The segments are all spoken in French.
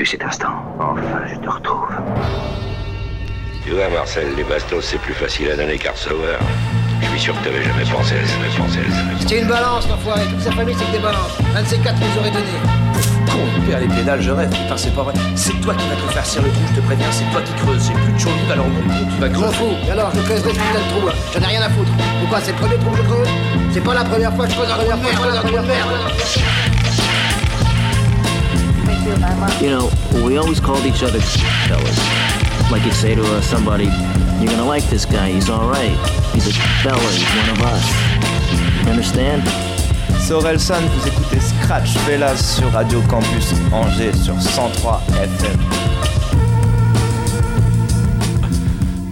attendu cet instant. Enfin, je te retrouve. Tu vois, Marcel, les bastos, c'est plus facile à donner qu'à recevoir. Je suis sûr que t'avais jamais pensé à ça, jamais pensé à ça. C'était une balance, l'enfoiré. Toute sa famille, c'est que des balances. Un de ces quatre nous aurait donné. Con, père, les pédales, je rêve. Putain, c'est pas vrai. C'est toi qui vas te faire cirer le trou, je te préviens. C'est toi qui creuses. J'ai plus de chauve alors mon tu vas creuser. fous. Et alors, je creuserai ce putain de trou. J'en ai rien à foutre. Pourquoi? C'est le premier trou que je creuse? C'est pas la première fois que je creuse un trou de merde. je creuse trou de merde. You know, we always called each other fellas. Like you'd say to uh, somebody, you're gonna like this guy, he's alright. He's a fella, he's one of us. You understand? C'est Orelsan, vous écoutez Scratch Velas sur Radio Campus Angers sur 103 FM.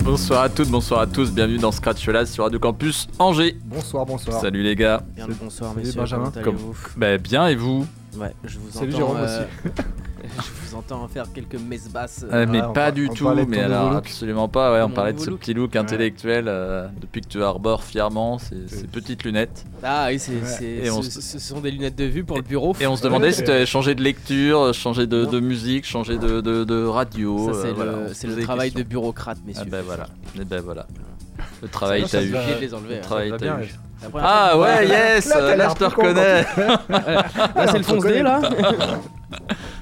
Bonsoir à toutes, bonsoir à tous, bienvenue dans Scratch Velas sur Radio Campus Angers. Bonsoir, bonsoir. Salut les gars. Bien bonsoir, Salut, messieurs. Benjamin. comment Comme- allez-vous Bah bien et vous? Ouais, je vous Salut, entends. Jérôme euh, je vous entends faire quelques messes basses. Euh, Mais on pas du on tout, mais alors absolument pas. Ouais, on parlait de ce look. petit look intellectuel euh, depuis que tu arbores fièrement ces, ces petites lunettes. Ah oui, c'est, Ouais. c'est- Et on ce, sont des lunettes de vue pour le bureau. Et on se demandait si tu avais changé de lecture, changé de, de musique, changé de, de, de radio. Ça, c'est euh, voilà, le, travail questions. de bureaucrate, Ah messieurs. bah voilà. Et ben voilà. Le travail ça eu. se Obligé de les enlever. Le hein. travail bien, eu. Ah ouais, yes Là, je te reconnais. Là, c'est le fonce D là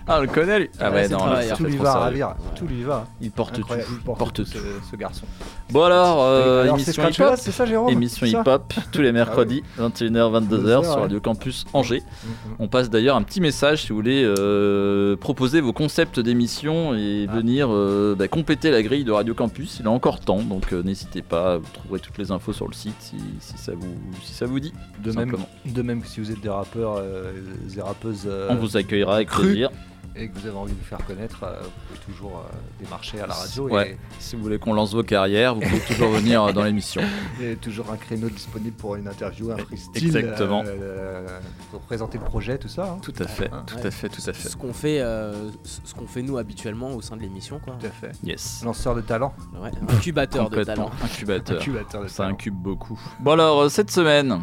Ah, on le connaît lui Ah Ouais, non, là, ça Tout fait lui trop va à sérieux. ravir. Tout lui va. Il porte tout. Incroyable, Il porte tout, tout. ce, ce garçon. Bon alors, euh, Alors, c'est émission Scratch hip-hop. Velas, c'est ça, Jérôme Émission C'est ça hip-hop tous les mercredis, 21h, 22h Deux heures, sur ouais. Radio Campus Angers. Mhm. On passe d'ailleurs un petit message si vous voulez euh, proposer vos concepts d'émission et Ah. venir euh, bah, compléter la grille de Radio Campus. Il est encore temps, donc euh, n'hésitez pas. Vous trouverez toutes les infos sur le site si, si ça, vous, si ça vous dit. De tout même, simplement. de même que si vous êtes des rappeurs, euh, des rappeuses euh, On vous accueillera avec cru. plaisir. Et que vous avez envie de vous faire connaître, euh, vous pouvez toujours euh, démarcher à la radio Ouais. Si vous voulez qu'on lance vos carrières, vous pouvez toujours venir euh, dans l'émission. et il y a toujours un créneau disponible pour une interview, un freestyle. Exactement. euh, euh, pour présenter le projet, tout ça. hein. Tout à fait, tout ouais. à fait, tout à fait. Ce qu'on fait, euh, ce qu'on fait nous habituellement au sein de l'émission, quoi. Tout à fait. Yes. Lanceur de talent. Ouais, incubateur de Complètement. talent. Incubateur. Incubateur de Ça talent. incube beaucoup. Bon alors, cette semaine,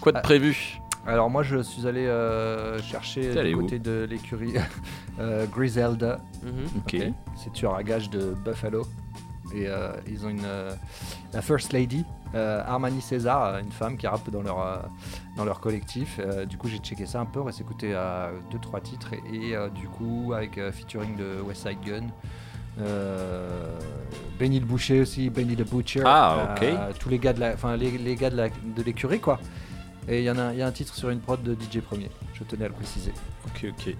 quoi de Ah. prévu? Alors moi je suis allé euh, chercher T'es allé du où côté de l'écurie euh, Griselda, Mhm. Ok. c'est tueur à gage de Buffalo. Et euh, ils ont une euh, la First Lady, euh, Armani César, euh, une femme qui rappe dans leur, euh, dans leur collectif. Euh, du coup j'ai checké ça un peu, on va s'écouter à 2-3 titres et, et, euh, du coup avec euh, featuring de West Side Gun. Euh, Benny le Boucher aussi, Benny the Butcher. Ah, ok. Euh, tous les gars de la, enfin les, les gars de la- de l'écurie quoi. Et il y en a, il y a un titre sur une prod de DJ Premier. Je tenais à le préciser. Ok, ok.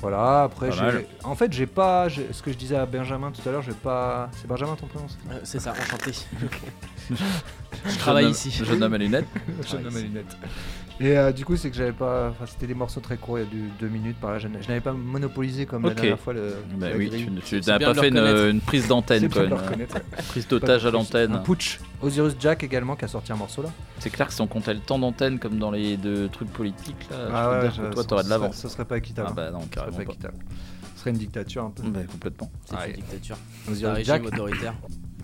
Voilà. Après, Pas mal. j'ai, en fait, j'ai pas, j'ai- ce que je disais à Benjamin tout à l'heure, j'ai pas. C'est Benjamin ton prénom c'est Euh, c'est ça, enchanté. Je Je travaille ici. Jeune homme à lunettes. Jeune homme à lunettes. Et euh, du coup, c'est que j'avais pas. Enfin, c'était des morceaux très courts, il y a du deux minutes par là. Je, n'avais pas monopolisé comme Ok. la dernière fois le. Bah la oui, grille. tu, n'as bien pas de fait une, reconnaître. une prise C'est d'antenne, bien quoi. de le Une reconnaître. prise d'otage à Un l'antenne. putsch. Osiris Jack également qui a sorti un morceau là. C'est clair que si on comptait le temps d'antenne comme dans les deux trucs politiques, là, Ah je peux ouais, dire que toi, t'aurais de l'avance. Ce serait pas équitable. Ah bah non, Ce serait carrément pas pas. équitable. Ce serait une dictature un peu. Bah, complètement. C'est Ah, une dictature. C'est un Osiris régime Jack, autoritaire.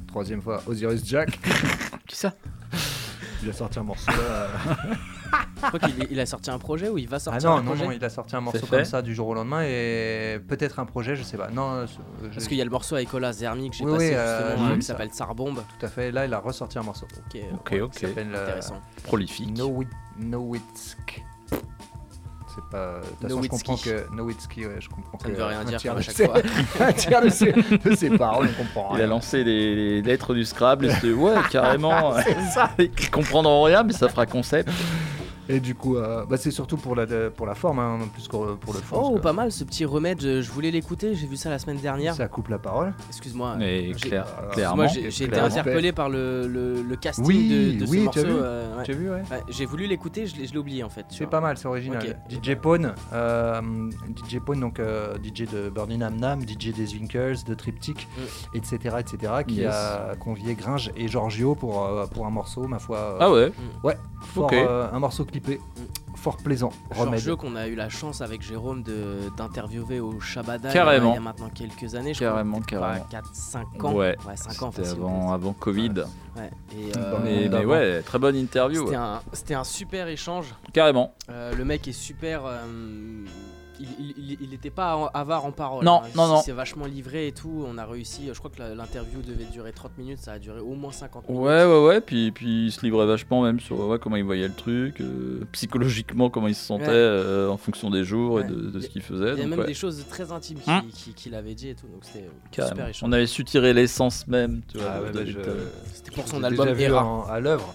troisième fois. Osiris Jack, Qui ça? Il a sorti un morceau. là. Je crois qu'il il a sorti un projet ou il va Ah sortir non, un non, projet non, il a sorti un morceau comme ça du jour au lendemain et peut-être un projet, je sais pas. Non, euh, euh, Parce qu'il y a le morceau avec Ola Zermi que j'ai Oui, passé oui, euh, justement, euh, qui s'appelle Sarbombe. tout à fait. Là, il a ressorti un morceau. Ok, Ok, ouais, ok. qui s'appelle euh, intéressant. Prolifique. Nowit- Nowitsk. C'est pas. De toute façon, je comprends que Nowitzki, ouais, je comprends Ça que. ne veut rien dire comme à de chaque ses- fois. un tiers de ses, de ses paroles, on comprend Il a lancé les, les lettres du Scrabble et c'était ouais carrément. Ils comprendront rien mais ça fera concept. Et du coup, euh, bah, c'est surtout pour la, pour la forme, hein, plus que pour le fond. Oh, pas mal ce petit remède. Je, je voulais l'écouter. J'ai vu ça la semaine dernière. Ça coupe la parole. Excuse-moi. Mais J'ai- clair, alors, clairement. Moi, j'ai été interpellé par le, le, le casting Oui, de, de ce oui, tu morceau. as vu euh, ouais. Tu as vu, ouais Ouais, j'ai voulu l'écouter, je l'ai je l'ai oublié en fait. C'est pas mal, c'est original. DJ Pone, euh, DJ Pone, donc euh, DJ de Burning Nam Nam, DJ des Zwinkers, de Triptych, etc., etc., qui Mm. Yes. a convié Gringe et Giorgio pour, euh, pour un morceau, ma foi. euh, Ah ouais. fort, ok. euh, un morceau fort plaisant. Remède. Giorgio qu'on a eu la chance avec Jérôme de- d'interviewer au Shabada Carrément. il y a maintenant quelques années. Je Carrément, crois, carrément. 4-5 ans. Ouais, 5 ans C'était facile. avant, avant Covid. Ouais. Et, euh, Mais, ouais, très bonne interview. C'était ouais. un, c'était un super échange. Carrément. Euh, le mec est super. euh, il, il, il- il était pas avare en parole. Non, hein. non, Il non. s'est vachement livré et tout. On a réussi. Je crois que l'interview devait durer 30 minutes. Ça a duré au moins 50 minutes. Ouais, ouais, ouais. Puis, puis il se livrait vachement même sur ouais, comment il voyait le truc, euh, psychologiquement comment il se sentait Ouais. euh, en fonction des jours et de, de ce qu'il faisait. Il y a même ouais, des choses très intimes Hein qu'il qui, qu'il avait dit et tout. Donc c'était euh, super échange. On avait su tirer l'essence même. Tu vois, Ah bah, je- C'était pour son album déjà vu Era. en- à l'œuvre.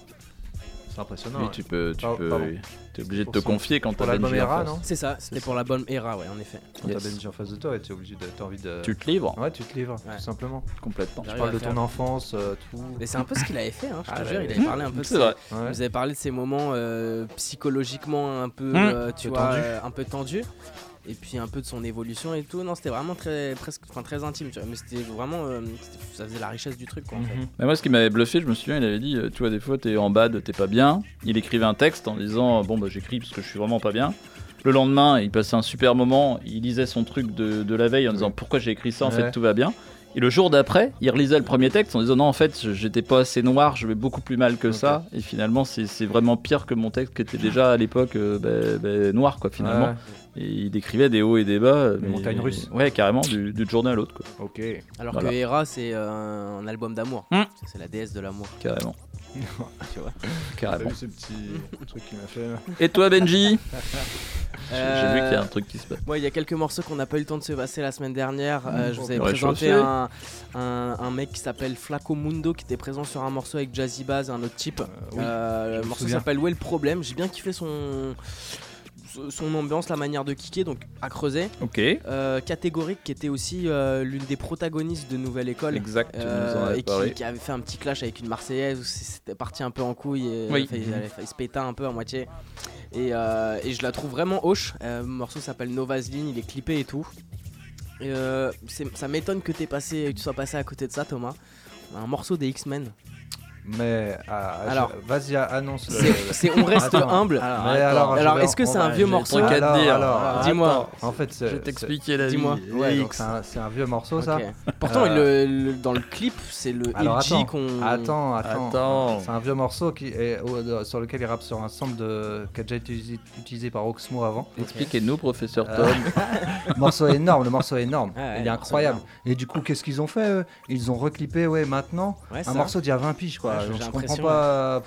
C'est impressionnant. Oui, ouais. tu peux, tu Pardon, peux, pardon. T'es obligé de te confier quand pour t'as l'album Benji en Era, face. non C'est ça, c'était pour l'album Era, ouais, en effet. Quand Yes. t'as Benji en face de toi, t'es obligé de, t'as envie de. Tu te livres Ouais, tu te livres, Ouais. tout simplement. complètement. Tu parles de ton enfance, euh, tout. Mais c'est un peu ce qu'il avait fait, hein, je te Ah, jure. ouais. Il avait parlé un peu de C'est ses- vrai. Ouais. Vous avez parlé de ces moments euh, psychologiquement un peu, Mmh. euh, tu vois, tendus. euh, un peu tendu. Et puis un peu de son évolution et tout. Non, c'était vraiment très, presque, enfin, très intime, tu vois. Mais c'était vraiment, euh, c'était- ça faisait la richesse du truc, quoi. En fait. Mhm. Mais moi, ce qui m'avait bluffé, je me souviens, il avait dit, euh, tu vois, des fois, t'es en bad, t'es pas bien. Il écrivait un texte en disant, bon, bah, j'écris parce que je suis vraiment pas bien. Le lendemain, il passait un super moment, il lisait son truc de, de la veille en disant, pourquoi j'ai écrit ça, en fait, tout va bien. Et le jour d'après, il relisait le premier texte en disant, non, en fait, j'étais pas assez noir, je vais beaucoup plus mal que ça. Et finalement, c'est c'est vraiment pire que mon texte qui était déjà à l'époque euh, bah, bah, noir, quoi, finalement. Ouais. Et il décrivait des hauts et des bas. Des montagnes russes. Ouais, carrément, du- d'une journée à l'autre, quoi. Ok. Alors Voilà. que Hera, c'est euh, un album d'amour. Mmh. C'est la déesse de l'amour. Carrément. Tu vois. T'as Carrément. vu ce petit truc qu'il m'a fait là Et toi, Benji J'ai Euh, j'ai vu qu'il y a un truc qui se passe. Moi, il y a quelques morceaux qu'on n'a pas eu le temps de se passer la semaine dernière. Euh, je vous avais Ouais, présenté un, un, un mec qui s'appelle Flaco Mundo qui était présent sur un morceau avec Jazzy Bass, un autre type. oui, Euh, le morceau souviens. s'appelle Où est le problème J'ai bien kiffé son, son ambiance, la manière de kicker, donc à creuser. Ok. Euh, catégorique qui était aussi euh, l'une des protagonistes de Nouvelle École. Exact, Euh, et qui, qui avait fait un petit clash avec une Marseillaise où c'était parti un peu en couille et Oui. il, avait se péter un peu à moitié. Et, et je la trouve vraiment hoche. Le morceau s'appelle No Vaseline, il est clippé et tout. Et, ça m'étonne que, passé, que tu sois passé à côté de ça, Thomas. Un morceau des X-Men. Mais ah, je- Alors, vas-y, annonce le. C'est On reste Attends. humble. Mais Alors, est-ce que c'est un vieux morceau truc à te Alors, dire. alors, Alors, dis-moi. attends, En fait, c'est- Je vais t'expliquer la Dis-moi. vie. Ouais, Les donc X. c'est un, c'est un vieux morceau ça. Pourtant, Euh, le- le- dans le clip, c'est le Alors LG attends, qu'on. attends, attends, Attends. C'est un vieux morceau qui est, de- sur lequel il rappe sur un sample de, qui a déjà été utilisé, utilisé par Oxmo avant. Expliquez-nous, professeur Euh, Tom. Le morceau est énorme, le morceau est énorme. Ouais, il est incroyable. Et du coup, qu'est-ce qu'ils ont fait eux? Ils ont reclippé, ouais, maintenant, un morceau d'il y a 20 piges, quoi. Ouais, Donc, je comprends pas.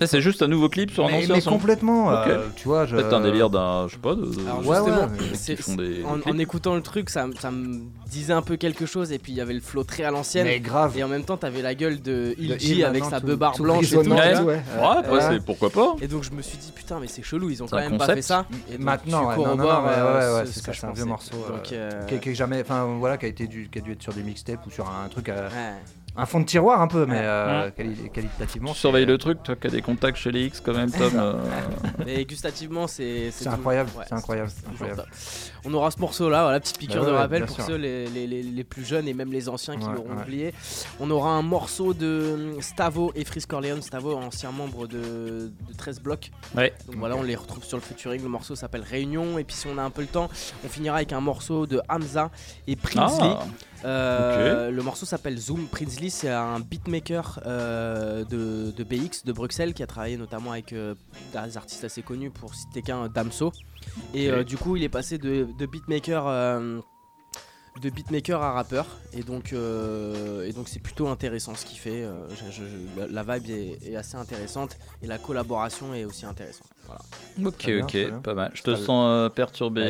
Ça, c'est juste un nouveau clip sur un Mais, ancien mais complètement, Ok. euh, tu vois. Je... Peut-être un délire d'un, je sais pas, de, de- Alors Ouais, justement, ouais, des- en, écoutant le truc, ça, ça me disait un peu quelque chose et puis il y avait le flow très à l'ancienne. Mais grave. Et en même temps, t'avais la gueule de Ilji avec sa beubare blanche et tout. Ouais. et tout, ouais. Ouais, après, Ouais. c'est pourquoi pas. Et donc je me suis dit putain mais c'est chelou, ils ont quand un même pas fait ça. Et donc, Maintenant, c'est ce que un vieux morceau. euh, euh, qui, jamais, enfin voilà, qui a été dû, qui a dû être sur des mixtapes ou sur un truc. Un fond de tiroir un peu, mais Ouais. euh, Ouais. quali- qualitativement. Tu surveilles le truc, toi qui as des contacts chez les X quand même, Tom. euh, Mais gustativement, c'est C'est incroyable, ouais, c'est incroyable. On aura ce morceau-là, voilà, petite piqûre Ouais, de ouais, rappel pour sûr. ceux les, les- les- les plus jeunes et même les anciens qui Ouais, l'auront ouais. oublié. On aura un morceau de Stavo et Frisk Corleone. Stavo, ancien membre de, de 13 blocs. Ouais. Donc voilà, on les retrouve sur le featuring. Le morceau s'appelle Réunion. Et puis si on a un peu le temps, on finira avec un morceau de Hamza et Prinsley. Ah, Euh, Le morceau s'appelle Zoom. Prinsley, c'est un beatmaker euh, de, de BX de Bruxelles qui a travaillé notamment avec euh, des artistes assez connus pour citer qu'un Damso. Et euh, du coup, il est passé de, de beatmaker. euh, de beatmaker à rappeur et donc euh, et donc c'est plutôt intéressant ce qu'il fait euh, je- je- je- la, la vibe est, est assez intéressante et la collaboration est aussi intéressante voilà. ok, bien, ok, pas mal. Je te sens euh, perturbé.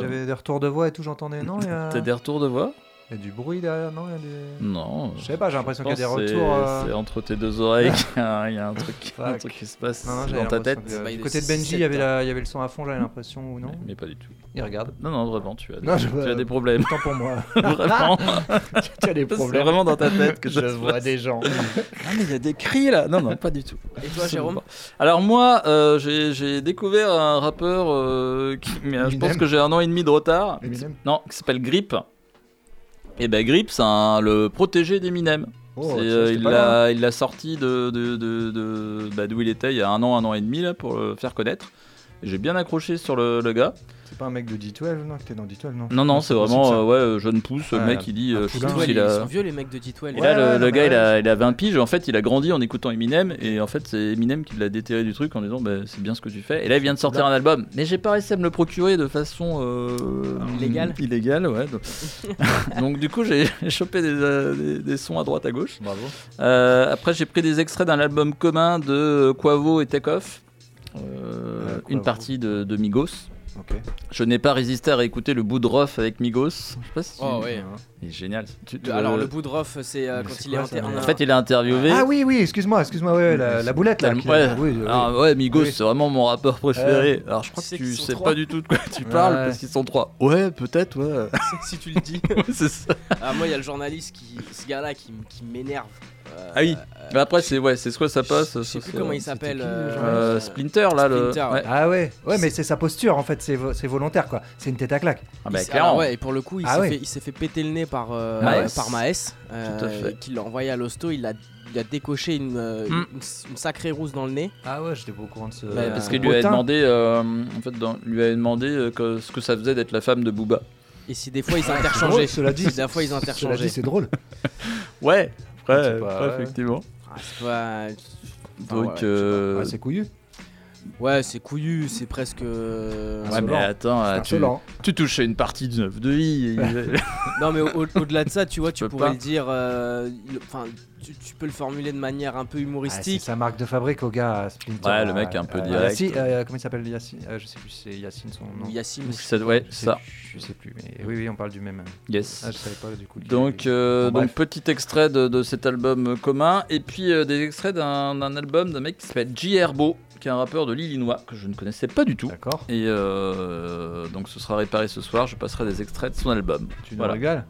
J'avais des retours de voix et tout, j'entendais. Non, a, T'as des retours de voix? Il y a du bruit derrière, non il y a des... Non. Je sais pas, j'ai l'impression qu'il y a des c'est- retours. euh, C'est entre tes deux oreilles qu'il y a il y a un truc, un truc qui se passe Non, non, j'avais dans ta tête. que- Bah, Du côté de Benji, il y, 17 avait la- il y avait le son à fond, j'avais l'impression, ou non Mais, mais pas du tout. Il regarde. Non, non, vraiment, tu as des, Non, je- tu as des problèmes. Tant pour moi. vraiment. tu as des C'est vraiment dans ta tête que Je ça se vois passe. des gens. Ah, mais il y a des cris là Non, non, pas du tout. et toi Jérôme Alors moi, euh, j'ai j'ai découvert un rappeur euh, qui, mais, je pense que j'ai un an et demi de retard. Non, qui s'appelle Grip. Et ben Grip, c'est un- le protégé d'Eminem. Oh, euh, il l'a il sorti de, de, de, de- bah, d'où il était il y a un an, un an et demi là, pour le faire connaître. J'ai bien accroché sur le, le gars. C'est pas un mec de D12, non Que t'es dans D12, non Non, non, c'est vraiment euh, ouais, euh, jeune pousse. Le Ouais, mec, il dit euh, je ils a. sont vieux les mecs de D12. Et Ouais, là, le, ouais, le gars, il, a, il a 20 piges. En fait, il a grandi en écoutant Eminem. Et en fait, c'est Eminem qui l'a déterré du truc en disant bah, C'est bien ce que tu fais. Et là, il vient de sortir un album. Mais j'ai pas réussi à me le procurer de façon. euh, Illégale Illégale, ouais. Donc, Donc, du coup, j'ai chopé des, euh, des- des sons à droite, à gauche. Bravo. Euh, après, j'ai pris des extraits d'un album commun de Quavo et Takeoff. Euh, Quavo. une partie de, de Migos. Je n'ai pas résisté à réécouter le bout de Rough avec Migos. Je sais pas si. Oh ouais. Il est génial. Tu- tu- Alors euh, le bout de Rough, c'est euh, quand il est quoi, ça, inter- mais- En fait, il a interviewé. Ah oui, oui, excuse-moi, excuse-moi, ouais, la, la boulette là. qui- Ouais, oui, oui. Alors, ouais, Migos, Oui. c'est vraiment mon rappeur préféré. Alors, je crois que tu sais trois. pas du tout de quoi tu Ouais. parles parce qu'ils sont trois. Ouais, peut-être, ouais. si tu le dis. c'est ça. Ah, moi, il y a le journaliste qui, ce gars-là qui m'énerve. Euh, Ah oui. euh, Mais après, c'est ouais, c'est soit ça passe. Je sais plus comment il c'était s'appelle. le euh, Euh, Splinter, là, le. Splinter, ouais. Ah ouais, ouais, mais c'est sa posture en fait, c'est vo- c'est volontaire quoi. C'est une tête à claque. Ah, Il bah, clairement. ouais, et pour le coup, il Ah s'est ouais. fait, il s'est fait péter le nez par euh, Maes. par Maes, euh, qui l'a envoyé à l'hosto. Il a, il a décoché une, euh, Hmm. une, une sacrée rousse dans le nez. Ah ouais, j'étais pas au courant de ce. Ouais, Ouais, parce Euh, qu'il lui avait Potin. demandé, euh, en fait, dans- lui avait demandé euh, que- ce que ça faisait d'être la femme de Booba. Et si des fois ils C'est interchangeaient. cela dit. Si des fois ils Cela interchangeaient. dit, c'est drôle. Ouais, C'est pas- ouais. effectivement. Ah, c'est pas. Enfin, Donc, ouais, je sais euh, Ouais, c'est couillu. Ouais, c'est couillu, c'est presque. ouais, insolent. mais attends, ah, tu, tu touchais une partie du neuf de vie. Non, mais au- au-delà de ça, tu vois, tu peux pourrais pas. le dire. euh, Enfin, tu, tu peux le formuler de manière un peu Ah, c'est humoristique. sa marque de fabrique au gars à Splinter. Ouais, le mec est un peu Euh, direct. Yacine- euh, comment il s'appelle Yacine Euh, Je sais plus, c'est Yacine son nom. Yacine. Ça- ouais, Je sais- ça. Je sais plus, mais oui, oui, on parle du même. Yes. Ah, je savais pas du coup. Donc, euh, Bon, donc petit extrait de, de cet album commun, et puis euh, des extraits d'un d'un album d'un mec qui s'appelle J. Herbo, qui est un rappeur de l'Illinois que je ne connaissais pas du tout. D'accord. Et euh, donc ce sera réparé ce soir, je passerai des extraits de son album. Tu nous Voilà. régales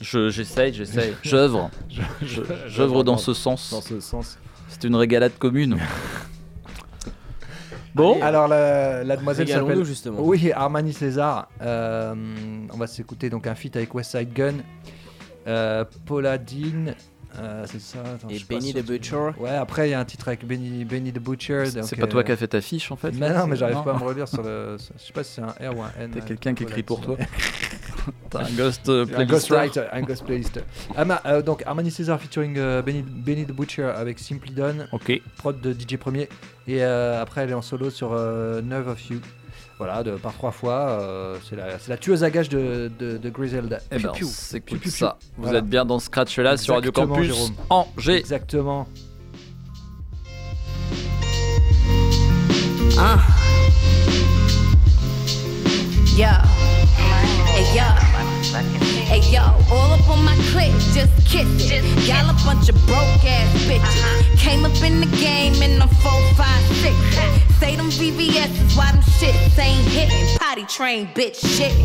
Je- J'essaye, j'essaye, j'œuvre, Je- Je- je- j'œuvre dans dans- ce sens. Dans ce sens. C'est une régalade commune. bon, Allez, Alors, la, la demoiselle s'appelle. justement. Oui, Armani César. Euh, on va s'écouter donc un feat avec Westside Gun, euh, Paula Dean. Euh, c'est ça. attends, Et Benny the Butcher. Ouais, après il y a un titre avec Benny, Benny the Butcher. c'est pas toi euh, qui as fait ta fiche en fait Mais non, mais j'arrive pas à me relire sur le. Je sais pas si c'est un R ou un N. T'as euh, quelqu'un qui écrit pour toi. T'as un ghost euh, Un playlist. ghostwriter, un ghost playlist. Ama- donc Armani César featuring Benny, Benny the Butcher avec Simply Done, Ok. prod de DJ Premier. Et après elle est en solo sur Nerve of You. Voilà, de, par trois fois. euh, c'est la, c'est la tueuse à gages de, de, de Griselda. Eh ben, piu, ça. Vous Voilà. êtes bien dans Scratch là sur Radio Exactement, Campus Jérôme. Angers. Exactement. Uh. Yo. Hey, yo. Hey, yo. All up on my clip, just kiss it. Y'all a bunch of broke ass bitches. Came up in the game in the 4, 5, 6. Say them VVS is why them shits ain't hitting. Potty train, bitch shit.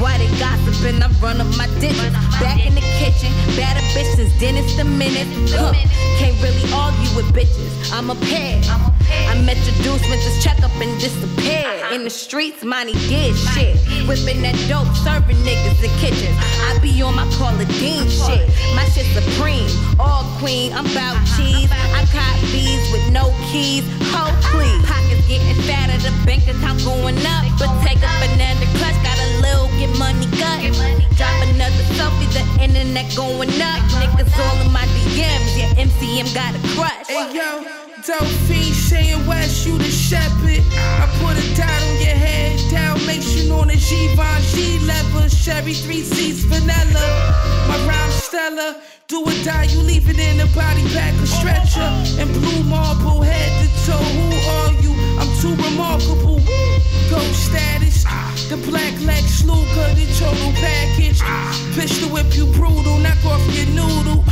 Why they gossiping? I run up my digits. Back in the kitchen, bad bitch since Dennis the minute. Huh. Can't really argue with bitches. I'm a pair. I met your dudes, went to check up and disappeared. In the streets, money did shit. Whipping that dope, serving niggas in kitchens. I be on my Call of Dean shit. My shit supreme, all queen. I'm bout cheese. I cop bees with no keys. Ho, please. Pockets getting fatter, the bank account going up. But take a banana clutch, got a little get money cut. Drop another selfie, the internet going up. Niggas all in my DMs, yeah, MCM got a crush. Hey yo, dope fiend Shane West, you the shepherd. I put a dot on your head, Dalmatian on a Givenchy leather, Chevy three seats vanilla. My rhyme stellar, do or die, you leave it in a body bag or stretcher. And blue marble head to toe, who are you? I'm too remarkable. Ghost status, the black Lex Luger, the total package. Pistol whip you brutal, knock off your noodle.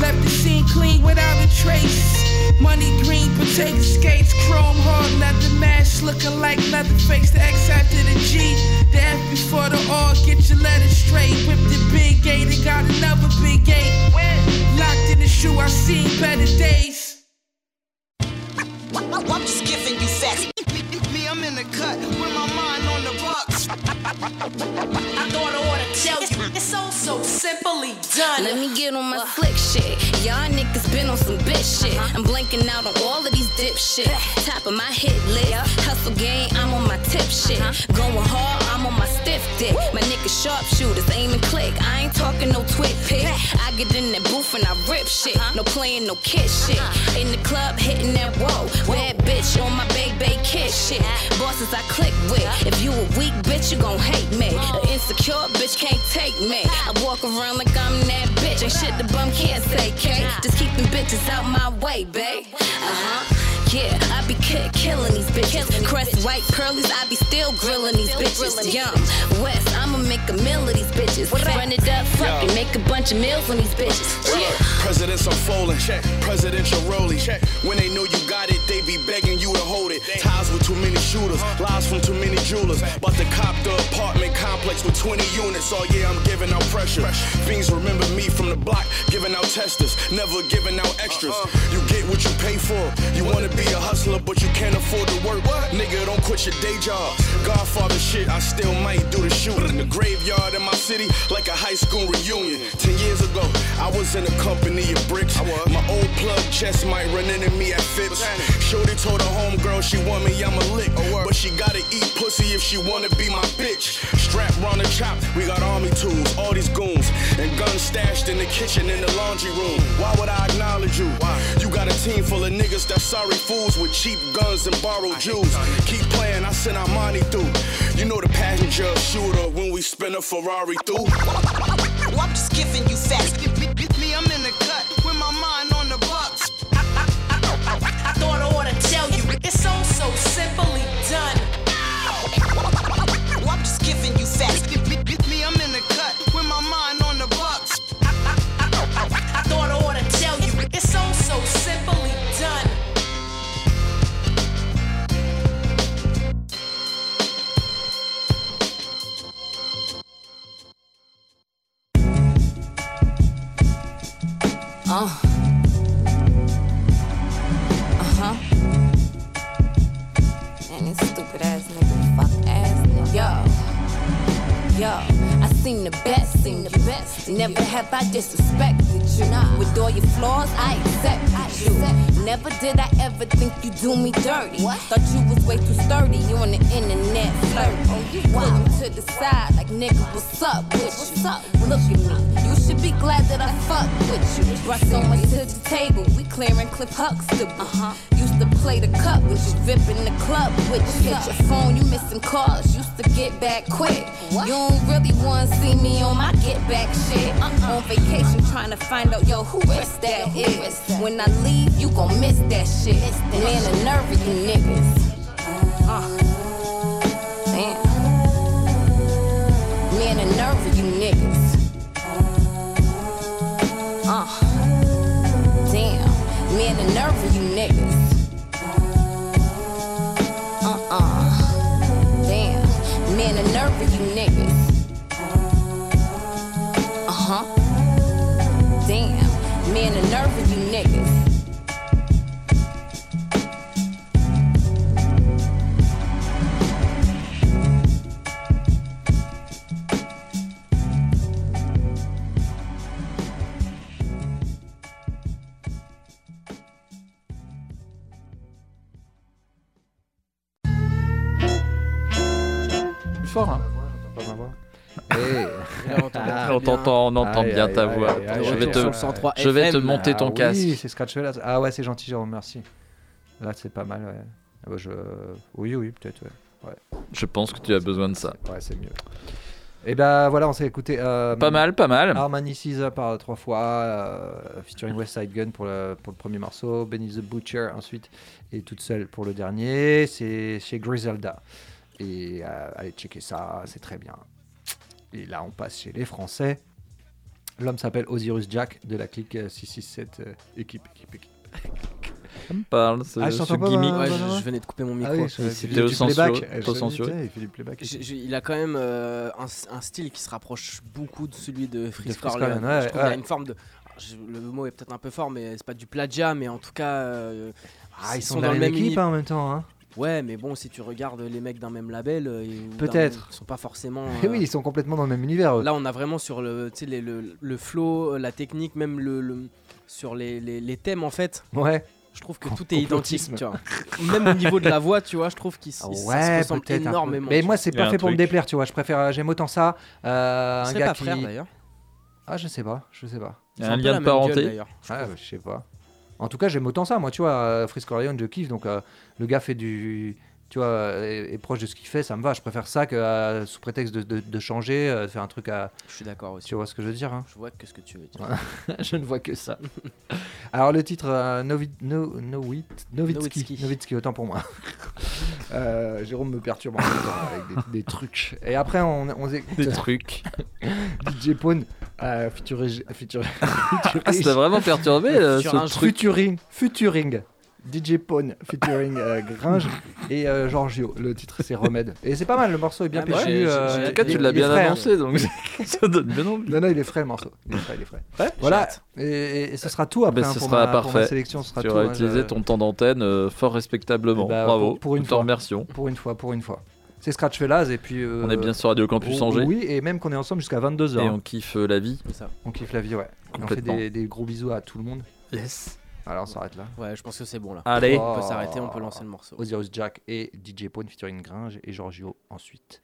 Left the scene clean without a trace. Money green, potato skates, chrome hard leather mask, looking like Leatherface. The X after the G, the F before the R. Get your letters straight. Whip the big gate and got another big gate. Locked in the shoe, I seen better days. I'm just giving you facts. Me, I'm in the cut with my mind on bucks. I to tell you. It's so so simply done. Let me get on my slick shit. Y'all niggas been on some bitch shit. I'm blanking out on all of these dip shit. Top of my hit list. Hustle game, I'm on my tip shit. Going hard, I'm on my stiff dick. My niggas sharpshooters, aim and click. I ain't talking no twit pick. I get in that booth and I rip shit. No playing, no kid shit. In the club, hitting that whoa. Bad bitch on my baby kid shit. Bosses I click with. If you a weak bitch, you gon' hate me. An insecure bitch can't take me. I walk around like I'm that bitch. Ain't shit the bum can't say, K. Just keep them bitches out my way, babe. Uh huh. Yeah, I be ki- killing these bitches. Crest white curlies, I be still grilling these bitches. Young West, I'ma make a meal of these bitches. Run it up, fuck it, make a bunch of meals on these bitches. Yeah. Presidents are unfolding, check. Presidential rolling, check. When they know you got it, they be begging Ties with too many shooters, lies from too many jewelers. But the cop the apartment complex with 20 units. Oh yeah, I'm giving out pressure. Fiends remember me from the block, giving out testers, never giving out extras. You get what you pay for. You wanna be a hustler, but you can't afford to work. Nigga, don't quit your day job. Godfather shit, I still might do the shoot in the graveyard in my city, like a high school reunion. Was in a company of bricks. My old plug chest might run into me at Phipps. Shorty told her homegirl she want me, I'm a lick. But she gotta eat pussy if she wanna be my bitch. Strap round the chop, we got army tools, all these goons, and guns stashed in the kitchen in the laundry room. Why would I acknowledge you? Why? You got a team full of niggas that sorry fools with cheap guns and borrowed jewels. Keep playing, I send our money through. You know the passenger shooter when we spin a Ferrari through. Well, I'm just giving you facts. So simply have I disrespected you. With all your flaws, I accepted you. Never did I ever think you do me dirty. Thought you was way too sturdy. You on the internet flirting. Oh, you him to the side like nigga, what's up with you? Look at me. You should be glad that I fuck with you. Brought so much to the table. We clearing clip Huxtable. Uh-huh. Used to play the cup with you, VIP in the club with you. Hit your phone, you missing calls. Used to get back quick. You don't really want to see me on my get back shit. On vacation trying to find out, yo, who is that is. When I leave, you gon' miss that shit. Man, the nerve of you niggas. Uh. Damn. Man, the nerve of you niggas. Man, the nerve of you niggas. Uh-huh. Damn. T'entend, on entend bien ta voix. je vais te, aïe. je vais te FM. monter ton Ah casque. Oui, c'est Scratch. Ah ouais, c'est gentil, Jérôme, merci. Là, c'est pas mal, ouais. Ah bah, je... Oui, oui, peut-être, ouais. Je pense que tu as besoin de ça. Ouais, c'est mieux. Et ben voilà, on s'est écouté. euh, Pas mal, pas mal. Armani Caesar par trois fois, euh, featuring West Side Gun pour le, pour le premier morceau, Benny the Butcher ensuite, et toute seule pour le dernier. C'est chez Griselda. Et euh, allez checker ça, c'est très bien. Et là, on passe chez les Français. L'homme s'appelle Osiris Jack de la clique euh, 667 euh, équipe, équipe, équipe. Ça me parle, ce, Ah, je ce gimmick. Ouais, je, je venais de couper mon micro. Ah oui, c'était disais, il fait du playback. Je- je- il a quand même euh, un, un style qui se rapproche beaucoup de celui de Freeze Corleone. Ouais, je trouve qu'il y a ouais. une forme de. je- le mot est peut-être un peu fort, mais c'est pas du plagiat, mais en tout cas. euh, Ah, ils ils sont, sont dans la même équipe hein, en même temps. Hein. Ouais, mais bon, si tu regardes les mecs d'un même label, euh, Peut-être. Ils sont pas forcément. Eh euh, oui, ils sont complètement dans le même univers. eux. Là, on a vraiment sur le, tu sais, les- le, le flow, euh, la technique, même le, le- sur les, les- les thèmes en fait. Ouais. Je trouve que Com- tout est identique, tu vois. Même au niveau de la voix, tu vois, je trouve qu'ils se ouais, peu. énormément. Mais moi, c'est pas fait pour me déplaire, tu vois. Je préfère, euh, j'aime autant ça. euh, un gars pas qui. frères, d'ailleurs Ah, je sais pas, je sais pas. Il y a Ils un lien de parenté gueule, d'ailleurs, Ah, je sais pas. En tout cas, j'aime autant ça. Moi, tu vois, euh, Frisco Ryan, je kiffe. Donc, euh, le gars fait du. Tu vois, est, est proche de ce qu'il fait, ça me va. Je préfère ça que euh, sous prétexte de, de- de changer, euh, faire un truc à. Je suis d'accord aussi. Tu vois ce que je veux dire hein Je vois que ce que tu veux dire. Je ne vois que ça. Alors le titre euh, Novi- No- Novit- Novitsky. Novitsky. Novitsky, autant pour moi. Euh, Jérôme me perturbe en même temps avec des, des trucs. Et après on, on écoute Des trucs. DJ Pone featuring, Ah, ça t'a vraiment perturbé, ce truc. Featuring, featuring. DJ Pone featuring euh, Gringe et euh, Giorgio. Le titre c'est Remède. Et c'est pas mal, le morceau est bien Ah bah péchu. ouais, euh, j'ai- en tout cas, tu l'as bien frais, hein. annoncé, donc ça donne bien envie. Non, non, il est frais le morceau. Il est frais, il est frais. Ouais, voilà. Et, et ce sera tout après Ben, hein, ce pour, sera ma, parfait. pour ma sélection. Ce sera tu tout, auras hein, utilisé je- ton temps d'antenne euh, fort respectablement. Bah, Bravo. Pour, pour une Nous fois. remercions. Pour une fois, pour une fois. C'est Scratch Fellas et puis. euh, On est bien sur Radio Campus oh, Angers. Oui, et même qu'on est ensemble jusqu'à 22h. Et on kiffe la vie. On kiffe la vie, ouais. On fait des gros bisous à tout le monde. Yes. Alors on s'arrête là. Ouais, je pense que c'est bon là. Allez. On peut s'arrêter, on peut lancer le morceau. Osiris Jack et DJ Pone featuring Gringe et Giorgio ensuite.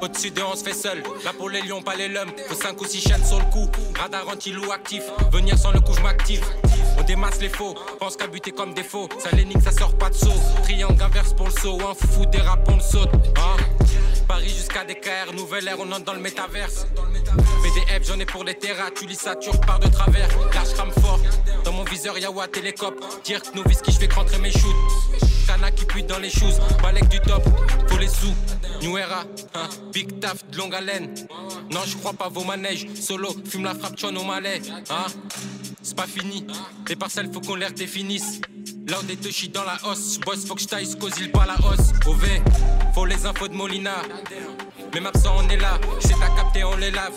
Au-dessus d'eux, on se fait seul. Là pour les lions, pas les lums. Faut 5 ou 6 chaînes sur le coup. Radar anti-loup actif. Venir sans le coup, je m'active. On démasse les faux. Pense qu'à buter comme des faux. Ça l'énigme, ça sort pas de saut. Triangle inverse pour le saut. Un foufou dérapant le saute. Hein? Paris jusqu'à DKR. Nouvelle ère, on entre dans le métaverse. PDF, j'en ai pour les terras. Tu lis ça, tu repars de travers. Large crame fort. Dans mon viseur, y'a Watt Télécop. Dire que Noviski, je que rentrer mes shoots. Kana qui pue dans les shoes. Balek du top. Faut les sous. New Era. hein. Big taf de longue haleine. Non, je crois pas vos manèges. Solo, fume la frappe, chon au malais. Hein c'est pas fini. Les parcelles, faut qu'on les redéfinisse. Là, on est dans la hausse. Boss, faut que je taille, cause pas la hausse. OV, faut les infos de Molina. Même absent, on est là. C'est à capter, on les lave.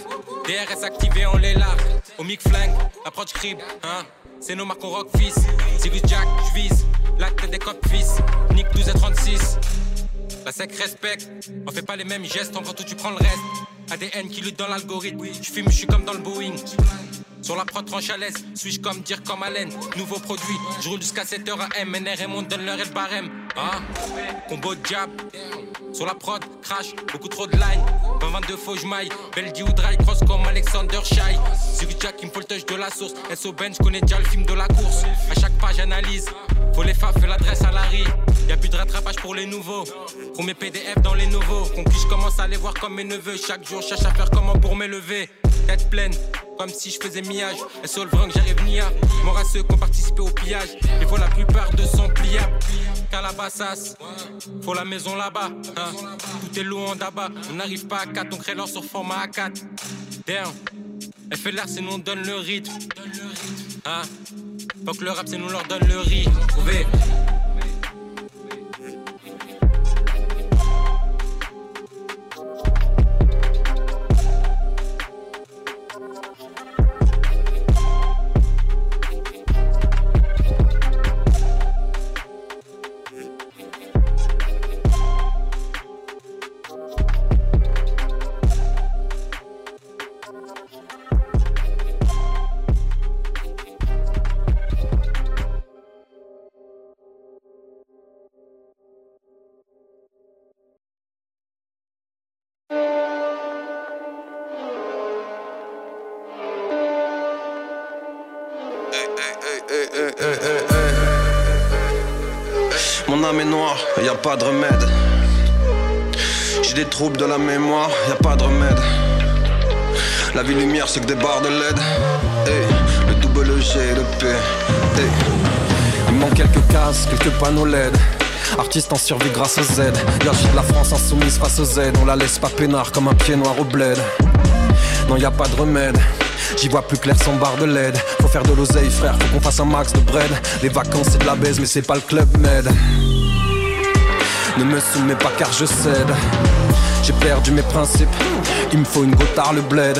DRS activé, on les lave. Au mic flingue, approche crib, hein. C'est nos marques, on rock fils. Jack, je vise. L'acte des copes fils. Nick 12 et 36. La sec respecte, on fait pas les mêmes gestes, en tout tu prends le reste. ADN qui lutte dans l'algorithme, je fume, je suis comme dans le Boeing. Sur la prod tranche à l'aise, suis-je comme dire comme Allen. Nouveau produit, je roule jusqu'à 7h AM, NRM, on donne l'heure et le barème. Hein Combo jab, sur la prod, crash, beaucoup trop de line. 20-22 faux, j'maille, Beldi ou dry, cross comme Alexander Shai. Ziggy Jack, il me touch de la source. SO Ben, j'connais déjà le film de la course. À chaque page, analyse. Faut les fais l'adresse à Larry. Y'a plus de rattrapage pour les nouveaux. Promets PDF dans les nouveaux. Conquis, je commence à les voir comme mes neveux. Chaque jour, cherche à faire comment pour m'élever. Tête pleine, comme si je faisais millage. SO le que j'arrive ni à. Mort à ceux qui ont participé au pillage. Il faut la plupart de sont pliables. Calabasas, faut la maison là-bas. hein. Tout est en d'abat. On n'arrive pas à 4, on crée l'or sur format A4. Damn. FLR, c'est nous on donne le rythme. Hein. Faut que le rap, c'est nous leur donne le riz. Trouvez. Y a pas de remède. J'ai des troubles de la mémoire, y a pas de remède. La vie lumière, c'est que des barres de LED. Le double G le P. Il manque quelques cases, quelques panneaux LED. Artiste en survie grâce au Z. La France insoumise face au Z. On la laisse pas peinard comme un pied noir au bled. Non, y a pas de remède. J'y vois plus clair sans barre de LED. Faut faire de l'oseille, frère, faut qu'on fasse un max de bread. Les vacances, c'est de la baise, mais c'est pas le club med. Ne me soumets pas car je cède. J'ai perdu mes principes. Il me faut une gotard, le bled.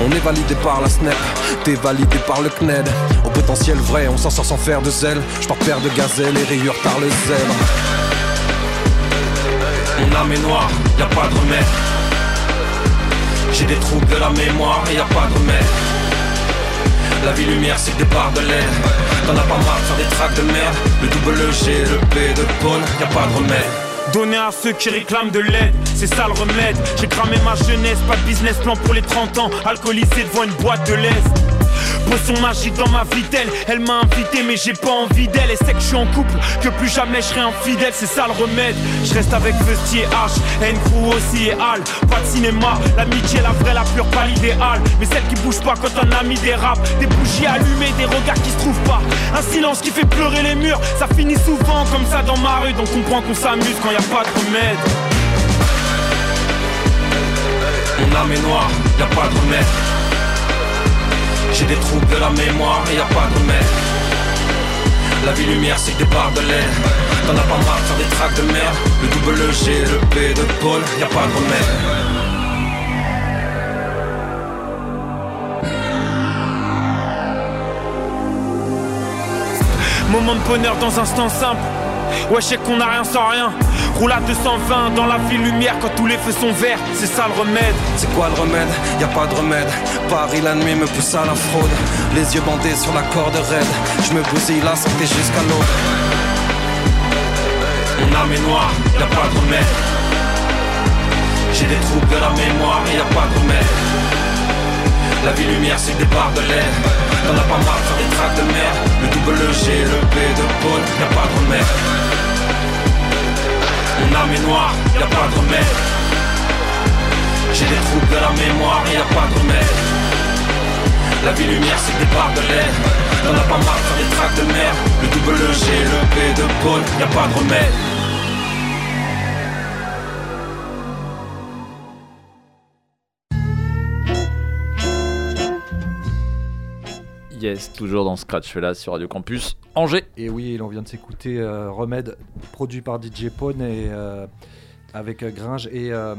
On est validé par la SNEP, t'es validé par le CNED. Au potentiel vrai, on s'en sort sans faire de zèle. J'porte paire de gazelles et rayures par le zèbre. Mon âme est noire, y a pas de remède. J'ai des troubles de la mémoire y a pas de remède. La vie lumière c'est des barres de LED T'en as pas marre faire des tracks de merde Le double G, le P de Paul, y a pas de remède Donner à ceux qui réclament de l'aide, c'est ça le remède. J'ai cramé ma jeunesse, pas de business plan pour les 30 ans. Alcoolisé devant une boîte de l'Est. Potion magique dans ma vitelle, elle m'a invité mais j'ai pas envie d'elle. Et c'est que je suis en couple, que plus jamais je serai infidèle, c'est ça le remède. Je reste avec Vestier H, N Crew aussi et Al. Pas de cinéma, l'amitié, la vraie, la pure, pas l'idéal. Mais celle qui bouge pas quand un ami dérape. Des bougies allumées, des regards qui se trouvent pas. Un silence qui fait pleurer les murs, ça finit souvent comme ça dans ma rue. Donc comprends qu'on s'amuse quand y a pas de remède. Mon âme est noire, y a pas de remède. J'ai des troubles de la mémoire et y a pas de remède. La vie lumière c'est que des barres de LED. T'en as pas marre de faire des tracks de merde. Le double G, le P de Paul, y a pas de remède. Moment de bonheur dans un instant simple. Ouais, je sais qu'on a rien sans rien. Roule à 220 dans la ville lumière quand tous les feux sont verts. C'est ça le remède. C'est quoi le remède? Y a pas de remède. Paris la nuit me pousse à la fraude. Les yeux bandés sur la corde raide. Je me bousille la santé jusqu'à l'aube. Mon âme est noire, y a pas de remède. J'ai des troubles de la mémoire y a pas de remède. La vie lumière c'est des barres de l'air. T'en as pas marre de faire des tracks de merde. Le double G, le P de Paul, y a pas de remède. Mon âme est noire, y a pas de remède. J'ai des troubles de la mémoire et y a pas de remède. La vie lumière c'est des barres de l'air. T'en as pas marre de faire des tracks de merde. Le double G, le P de Paul, y a pas de remède. Yes, toujours dans Scratch là sur Radio Campus Angers. Et oui, l'on vient de s'écouter euh, Remède, produit par DJ Pone et euh, avec euh, Gringe et euh,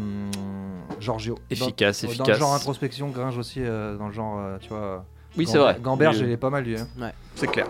Giorgio. Efficace, dans, Dans efficace. le genre introspection, Gringe aussi, euh, dans le genre, euh, tu vois. Oui, c'est vrai. Gamberge, Oui, il est pas mal lui. hein. Ouais. C'est clair.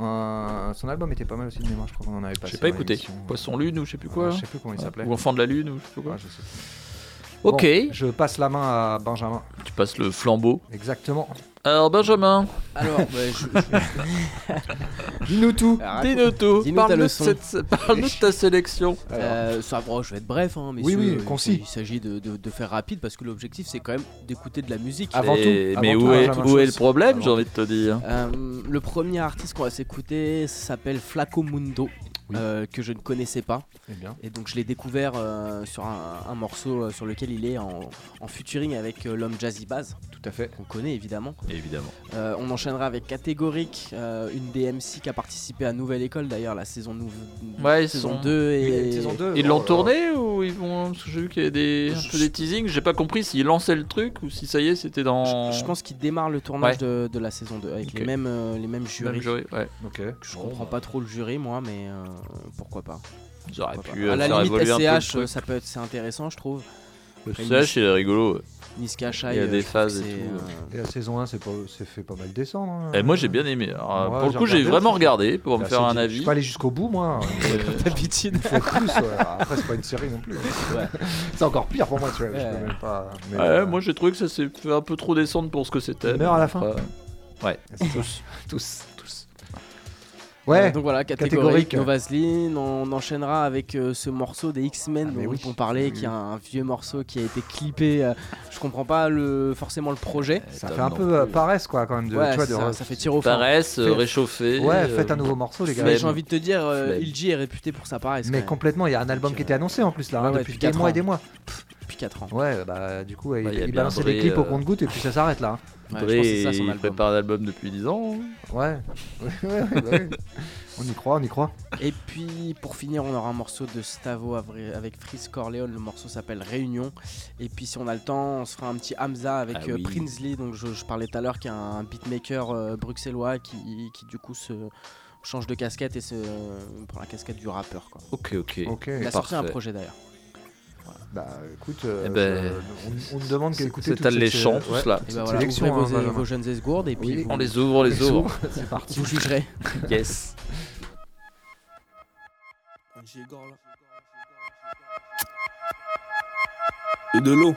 Euh, son album était pas mal aussi de mémoire, je crois qu'on en avait passé. J'ai pas écouté. Poisson Lune ou je sais plus quoi. Ouais, je sais plus comment il s'appelait. Ou Enfant de la Lune ou je sais plus quoi. Ouais, je sais plus. Ok. Bon, je passe la main à Benjamin. Tu passes le flambeau. Exactement. Alors Benjamin, Alors, bah, je- Dis-nous tout. dis-nous tout. Parle-nous de, cette- ta sélection. Euh, ça, bon, je vais être bref, hein, messieurs. oui, Il- concis. Il s'agit de, de- de faire rapide parce que l'objectif c'est quand même d'écouter de la musique. Avant Et- tout, mais avant où, tout, est, Benjamin où est le problème, j'ai envie de te dire Euh, le premier artiste qu'on va s'écouter s'appelle Flaco Mundo. Euh, que je ne connaissais pas Eh bien. et donc je l'ai découvert euh, sur un, un morceau euh, sur lequel il est en, en featuring avec euh, l'homme Jazzy Baz Tout à fait. qu'on connaît évidemment Évidemment. Euh, on enchaînera avec Catégorique, euh, une des MC qui a participé à Nouvelle École d'ailleurs, la saison, nou- Ouais, saison sont- 2 et Saison 2. Ils l'ont tourné ou ils vont. Parce que j'ai vu qu'il y a des, un peu des teasings. J'ai pas compris s'ils lançaient le truc ou si ça y est, c'était dans. Je, je pense qu'il démarre le tournage Ouais. de, de la saison 2 avec les mêmes, euh, les mêmes jurys. Même jury, ouais. Je comprends pas trop le jury moi, mais euh, pourquoi pas. Ils auraient Pourquoi pu pas. euh, à la limite, évoluer un peu le SCH, ça peut être c'est intéressant, je trouve. Le Après, CH, il est rigolo. Niska Shai, Il y a euh, des phases et tout. euh, Et la saison 1, c'est pas, c'est fait pas mal descendre. hein. Et moi j'ai bien aimé. Alors, Ouais, pour le coup, j'ai vraiment aussi. regardé pour me Bah, faire un dit- Je avis. suis pas allé jusqu'au bout, moi. D'habitude. Il faut être plus. ouais. Après, c'est pas une série non plus. c'est encore pire pour moi, tu vois. Je peux même pas. mais, Ouais, euh, moi j'ai trouvé que ça s'est fait un peu trop descendre pour ce que c'était. Il meurt à la fin Ouais. Tous. Tous. Ouais. Euh, donc voilà, catégorique, catégorique. No Vaseline. On enchaînera avec euh, ce morceau des X-Men Ah, mais dont oui. on parlait, Oui, qui est un vieux morceau qui a été clippé. euh, je comprends pas le, forcément le projet. Ça fait un peu euh, paresse, quoi, quand même. De, Ouais, tu vois, de ça, fait tir au fond. Paresse, Fait- réchauffé. Ouais, euh, faites un nouveau morceau, les gars. Mais j'ai envie de te dire, euh. Ilji est réputé pour sa paresse. Mais quand même. complètement, il y a un album qui était annoncé en plus là, Ouais, hein, ouais, depuis, depuis des mois et des mois. Depuis 4 ans. Ouais, bah du coup, ouais, Bah, il, il Dre, des clips au euh, compte-goutte et puis ça s'arrête là. Ouais, Dre, je pense que ça son il album. prépare un album depuis 10 ans. Ouais. ouais, ouais, bah ouais. On y croit, on y croit. Et puis pour finir, on aura un morceau de Stavo avri- avec Freeze Corleone. Le morceau s'appelle Réunion. Et puis si on a le temps, on se fera un petit Hamza avec Ah euh, oui. Prinsley, donc je, je parlais tout à l'heure, qui est un beatmaker euh, bruxellois qui, qui du coup se change de casquette et se prend la casquette du rappeur. Quoi. Ok, ok. Ok. Il a sorti un projet d'ailleurs. Bah écoute, euh, Eh ben, on, on me demande qu'à écouter c'est alléchant, cette, tout ouais, cela. cette Et bah voilà, sélection, ouvrez hein, vos, Benjamin. vos jeunes esgourdes et puis Oui. vous- On les ouvre, on les ouvre. C'est parti. vous jugerez. Yes. Et de l'eau.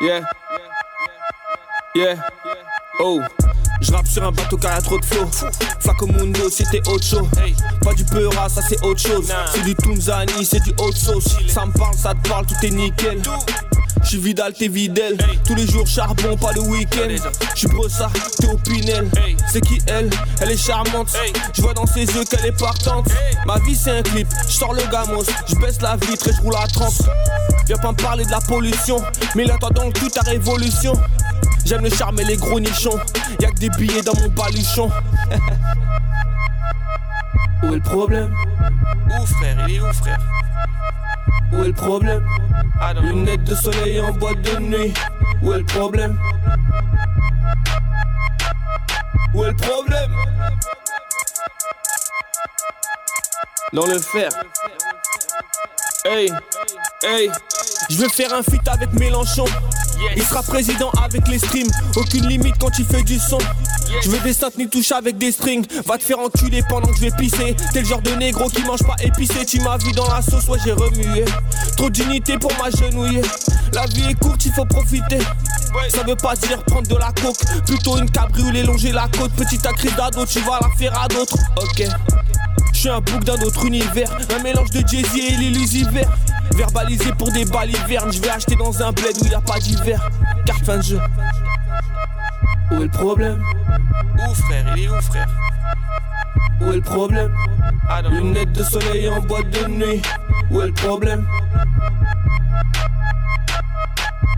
Yeah. Yeah. Oh. Je rappe sur un bateau car y'a trop de flow. Flaco Mundo, c'était autre chose. Pas du Peura, ça c'est autre chose. C'est du Tunzani, c'est du haute sauce. Ça me parle, ça te parle, tout est nickel. J'suis Vidal, t'es Videl. Tous les jours charbon, pas le week-end. J'suis Brossard, t'es au Pinel. C'est qui elle? Elle est charmante. Je vois dans ses yeux qu'elle est partante. Ma vie c'est un clip, j'sors le gamos. J'baisse la vitre et j'roule à 30. Viens pas me parler de la pollution. Mais là, toi dans le cul, ta révolution. J'aime le charme et les gros nichons. Y'a que des billets dans mon baluchon. Où est le problème? Où frère? Il est où frère? Où est le problème? Lunettes de soleil en boîte de nuit. Où est le problème? Où est le problème? Dans le fer. Hey, hey, je veux faire un feat avec Mélenchon. Il sera président avec les streams. Aucune limite quand il fait du son. Je veux des saintes ni touche avec des strings. Va te faire enculer pendant que je vais pisser. T'es le genre de négro qui mange pas épicé. Tu m'as vu dans la sauce, ouais, j'ai remué. Trop d'unité pour m'agenouiller. La vie est courte, il faut profiter. Ça veut pas dire prendre de la coke. Plutôt une cabriolet longer la côte. Petite actrice d'ado, tu vas la faire à d'autres. Ok. Je suis un bouc d'un autre univers, un mélange de Jay-Z et l'illusiver. Verbalisé pour des balivernes, je vais acheter dans un bled où y a pas d'hiver. Carte fin de jeu. Où est le problème? Où frère? Il est où frère? Où est le problème? Lunettes de soleil en boîte de nuit. Où est le problème?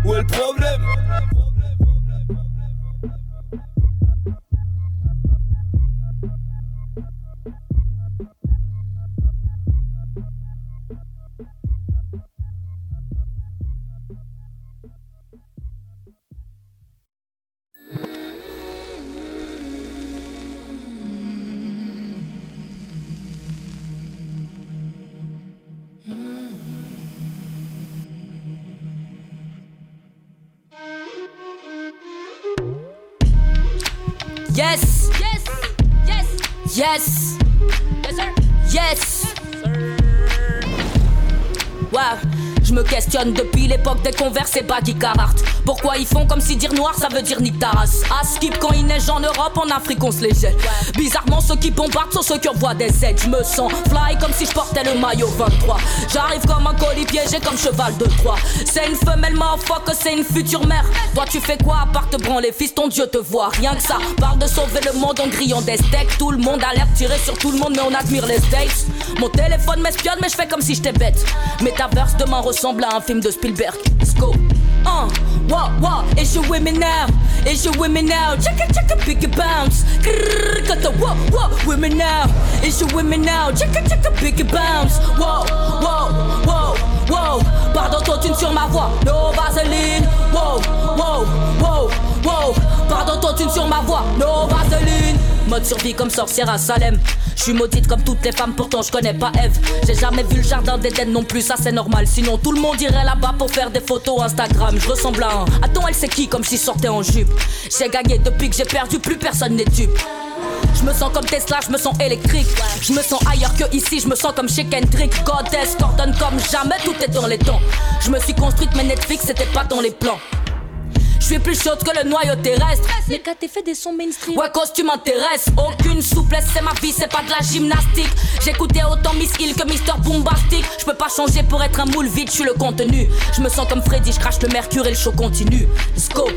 Où est problème Je me questionne depuis l'époque des converses et body Carhartt. Pourquoi ils font comme si dire noir ça veut dire nique ta race À skip quand il neige en Europe, en Afrique on se les jette. Bizarrement, ceux qui bombardent sont ceux qui envoient des aides. Je me sens fly comme si je portais le maillot 23. J'arrive comme un colis piégé comme cheval de Troie. C'est une femelle que c'est une future mère. Toi tu fais quoi à part te branler, fils ton Dieu te voit. Rien que ça, parle de sauver le monde en grillant des steaks. Tout le monde a l'air tirer sur tout le monde, mais on admire les stakes. Mon téléphone m'espionne, mais je fais comme si j'étais bête. Metaverse demain ressemble à un film de Spielberg. Let's go. Uh, wow, wow, it's your women now, it's your women now? Check it, check it, big bounce. Grrr, got the whoa, whoa, women now, it's your women now? Check it, check it, big bounce. Wow, wow, wow, wow. Pardon, toi, tu sur ma voix, no vaseline. Wow, wow, wow, wow. Pardon, toi, tu sur ma voix, no vaseline. Mode survie comme sorcière à Salem. Je suis maudite comme toutes les femmes, pourtant je connais pas Eve. J'ai jamais vu le jardin d'Éden non plus, ça c'est normal. Sinon tout le monde irait là-bas pour faire des photos Instagram. Je ressemble à un. Attends, elle c'est qui comme si je sortais en jupe. J'ai gagné depuis que j'ai perdu, plus personne n'est dupe. Je me sens comme Tesla, je me sens électrique. Je me sens ailleurs que ici, je me sens comme chez Kendrick. Goddess, coordonne comme jamais, tout est dans les temps. Je me suis construite, mais Netflix c'était pas dans les plans. Je suis plus chaude que le noyau terrestre. Mais quand t'es fait des sons mainstream. Ouais, cause tu m'intéresses. Aucune souplesse, c'est ma vie, c'est pas de la gymnastique. J'écoutais autant Miss Hill que Mister Bombastic. Je peux pas changer pour être un moule vide, je suis le contenu. Je me sens comme Freddy, je crache le mercure et le show continue. Let's go.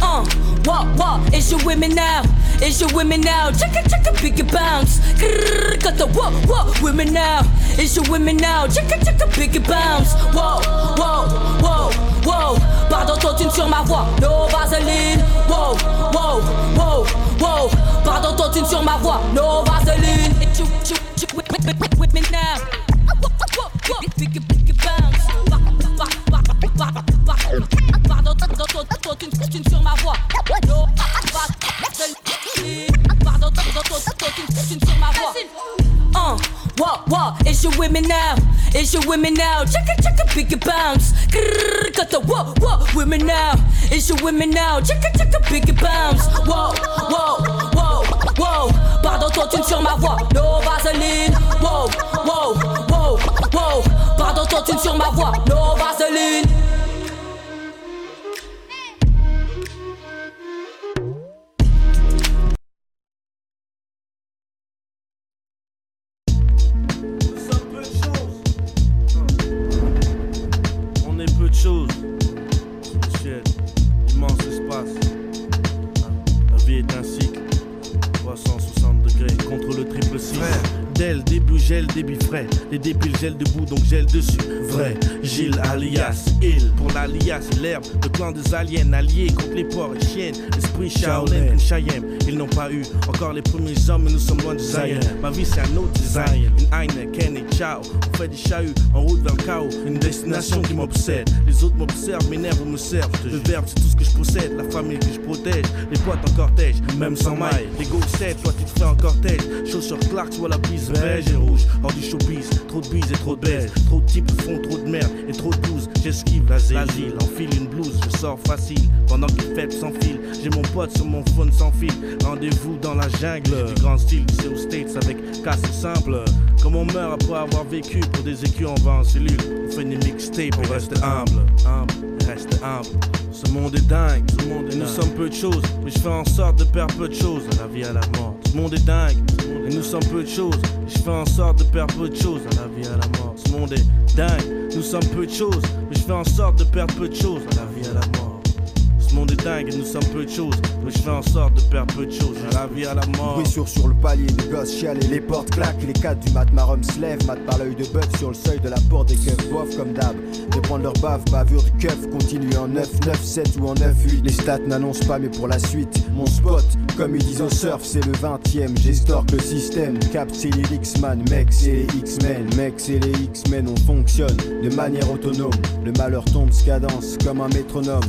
Uh, what, what? It's your women now. Is your women now. Check it, check it, pick bounce. Grrr, got the what, what? Women now. Is your women now. Check it, check it, pick bounce. Whoa, whoa, whoa, whoa. Pas d'autotune sur ma voix. No vaseline. Whoa, whoa, whoa, whoa. Pas d'autotune sur ma voix. No vaseline. It's you, women now. Whoa, whoa, whoa, pick. Pardon, totine sur ma your women now? Is your women now? Check it, check it, bigger bounce. Grrr, cut the whoa, whoa, women now? Is your women now? Check it, check it, bigger bounce. Whoa, whoa, whoa, whoa. Pardon, totine sur ma voix. No vaseline. Whoa, whoa, whoa, whoa. Pardon, toi, tu sur ma voix. No vaseline. Frais. Les débiles gèlent debout, donc gèle dessus. Vrai, Gilles alias Il. Pour l'alias, l'herbe, le clan des aliens alliés contre les porcs et chiennes. L'esprit Shaolin, Chayem. Ils n'ont pas eu encore les premiers hommes, mais nous sommes loin du Zion. Ma vie, c'est un autre design. Une Heineken et ciao. On fait des chahuts en route vers le chaos. Une destination qui m'obsède. Les autres m'observent, m'énervent ou me servent. Le verbe, c'est tout ce que je possède. La famille que je protège. Les potes en cortège, même sans maille. Les go 7, toi tu te fais en cortège. Chaussures Clarks, vois la bise beige et rouge. Hors du showbiz, trop de bise et trop de baise. Trop de types font trop de merde et trop de douze. J'esquive l'asile, enfile une blouse, je sors facile. Pendant qu'il fait sans fil, j'ai mon pote sur mon phone sans fil. Rendez-vous dans la jungle, du grand style, sais aux States avec casse simple. Comme on meurt après avoir vécu pour des écus, on va en cellule. On fait des mixtapes, on reste humble, humble, reste humble. Ce monde est dingue, ce monde et nous sommes peu de choses, mais je fais en sorte de perdre peu de choses à la vie à la mort. Ce monde est dingue, et nous sommes peu de choses, et je fais en sorte de perdre peu de choses à la vie à la mort. Ce monde est dingue, nous sommes peu de choses, mais je fais en sorte de perdre peu de choses à la vie à la mort. Ce monde est dingue nous sommes peu de choses, mais je fais en sorte de perdre peu de choses à la vie à la mort. Bruissure sur le palier, des gosses chialent et les portes claquent. Les quatre du mat, marum se lève, mat par l'œil de bœuf sur le seuil de la porte des keufs, bof comme d'hab. De prendre leur bave, bavure du keuf, continue en 9, 9, 7 ou en 9, 8. Les stats n'annoncent pas, mais pour la suite, mon spot, comme ils disent au surf, c'est le 20ème. J'estorque le système, cap, c'est les X-Man, mec, c'est les X-Men, mec, c'est les X-Men, on fonctionne de manière autonome. Le malheur tombe, cadence comme un métronome.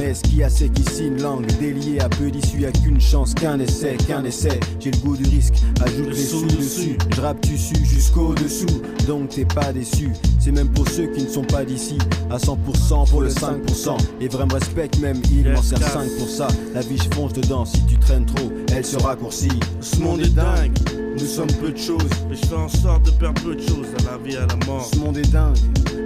Mais ce qui a c'est qu'ici une langue déliée à peu d'issue, y'a qu'une chance, qu'un essai, qu'un essai. J'ai le goût du risque, ajoute les sous dessus. Je rappe dessus jusqu'au dessous, donc t'es pas déçu. C'est même pour ceux qui ne sont pas d'ici, à 100% pour le 5%. Les vrais me respectent même, ils m'en servent 5 pour ça. La vie je fonce dedans, si tu traînes trop, elle se raccourcit. Ce monde est dingue, nous sommes peu de choses, mais je fais en sorte de perdre peu de choses à la vie à la mort. Ce monde est dingue,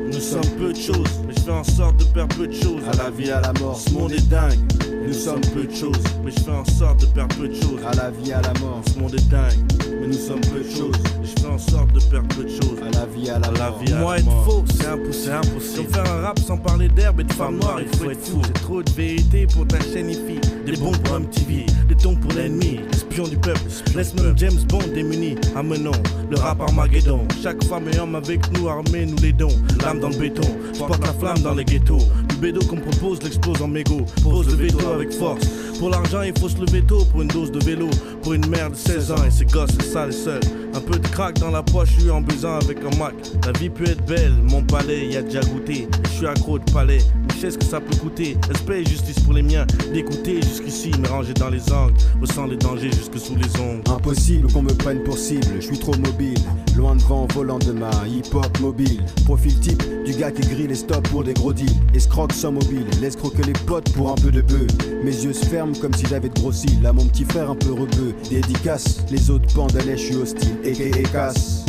nous sommes peu de choses, mais je fais en sorte de perdre peu de choses à la vie à la mort. Ce monde est dingue, nous sommes peu de choses, mais je fais en sorte de perdre peu de choses à la vie à la mort. Ce monde est dingue, mais nous sommes peu de choses, mais je fais en sorte de perdre peu de choses à la vie à la mort. vie à Moi être faux, c'est impossible, faire un rap sans parler d'herbe et de femmes noires, il faut être fou. J'ai trop de vérité pour ta chaîne IFI, des bons pour MTV, des tons pour l'ennemi, espion du peuple. Laisse même James Bond démuni, amenons le rap Armageddon. Chaque femme et homme avec nous, armés, nous l'aidons. L'âme dans le béton, je porte la flamme dans les ghettos. Le bédo qu'on propose l'explose en mégot. Pose le veto avec force. Pour l'argent, il faut se lever tôt pour une dose de vélo. Pour une mère de 16 ans et ses gosses, c'est ça les seuls. Un peu de crack dans la poche, je suis en besoin avec un Mac. La vie peut être belle, mon palais y a déjà goûté. Je suis accro de palais, je sais ce que ça peut coûter. Respect et justice pour les miens, d'écouter jusqu'ici, me ranger dans les angles. Ressens les dangers jusque sous les ongles. Impossible qu'on me prenne pour cible, je suis trop mobile. Loin devant, volant de ma hip-hop mobile. Profil type du gars qui grille les stops pour des gros deals. Escroque sans mobile, laisse croquer les potes pour un peu de bœuf. Mes yeux se ferment comme si j'avais de gros cils. Là, mon petit frère un peu rebeu. Dédicace, les autres pendent je suis hostile. Et casse.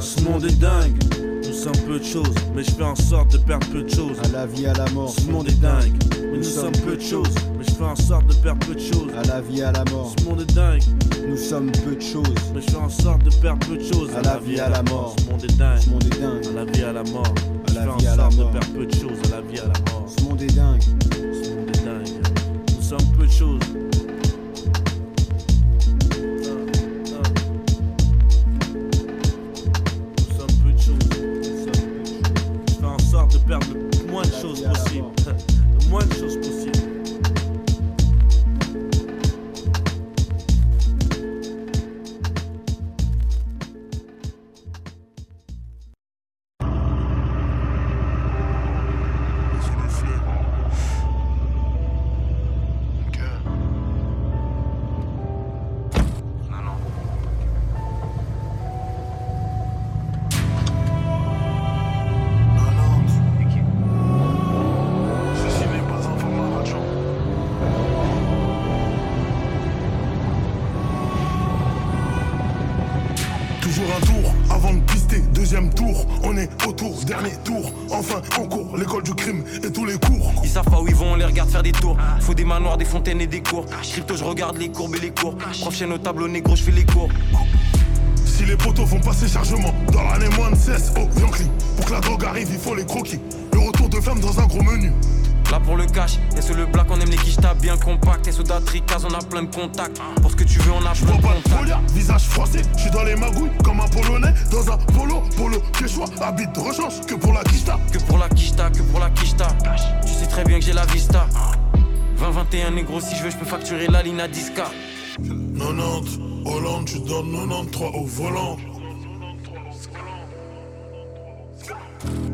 Ce monde est dingue. Nous sommes peu de choses, mais je fais en sorte de perdre peu de choses. À la vie, à la mort. Ce monde est dingue. Mais nous sommes peu de choses, mais je fais en sorte de perdre peu de choses. À la vie, à la mort. Ce monde est dingue. Nous sommes peu de choses, mais je fais en sorte de perdre peu de choses. À la vie, à la mort. Ce monde est dingue. Ce monde est dingue. À la vie, à la mort. À la vie, à la de perdre peu de choses. À la vie, à la mort. Ce monde est dingue. Ce monde est dingue. Nous sommes peu de choses. Perdre le moins de choses possible. Le moins de choses possible. Dernier tour. Enfin, on court l'école du crime et tous les cours. Ils savent pas où ils vont, on les regarde faire des tours. Faut des manoirs, des fontaines et des cours. Crypto, je regarde les courbes et les cours. Prof chaîne au tableau négro, je fais les cours. Si les poteaux font passer chargement dans l'année moins de 16 au Yankee. Pour que la drogue arrive, il faut les croquis. Le retour de femme dans un gros menu. Là pour le cash, et sur le black, on aime les quichetas bien compacts. Et sur Datricas, on a plein de contacts. Pour ce que tu veux, on a plein de contacts. visage froissé. Je suis dans les magouilles comme un polonais. Dans un polo, polo, quechua. Habite de rechange que pour la quicheta. Que pour la quicheta, que pour la quicheta. Tu sais très bien que j'ai la vista. 20-21 négro, si je veux, je peux facturer la ligne à 10K. 90, Hollande, tu donnes 93 au volant.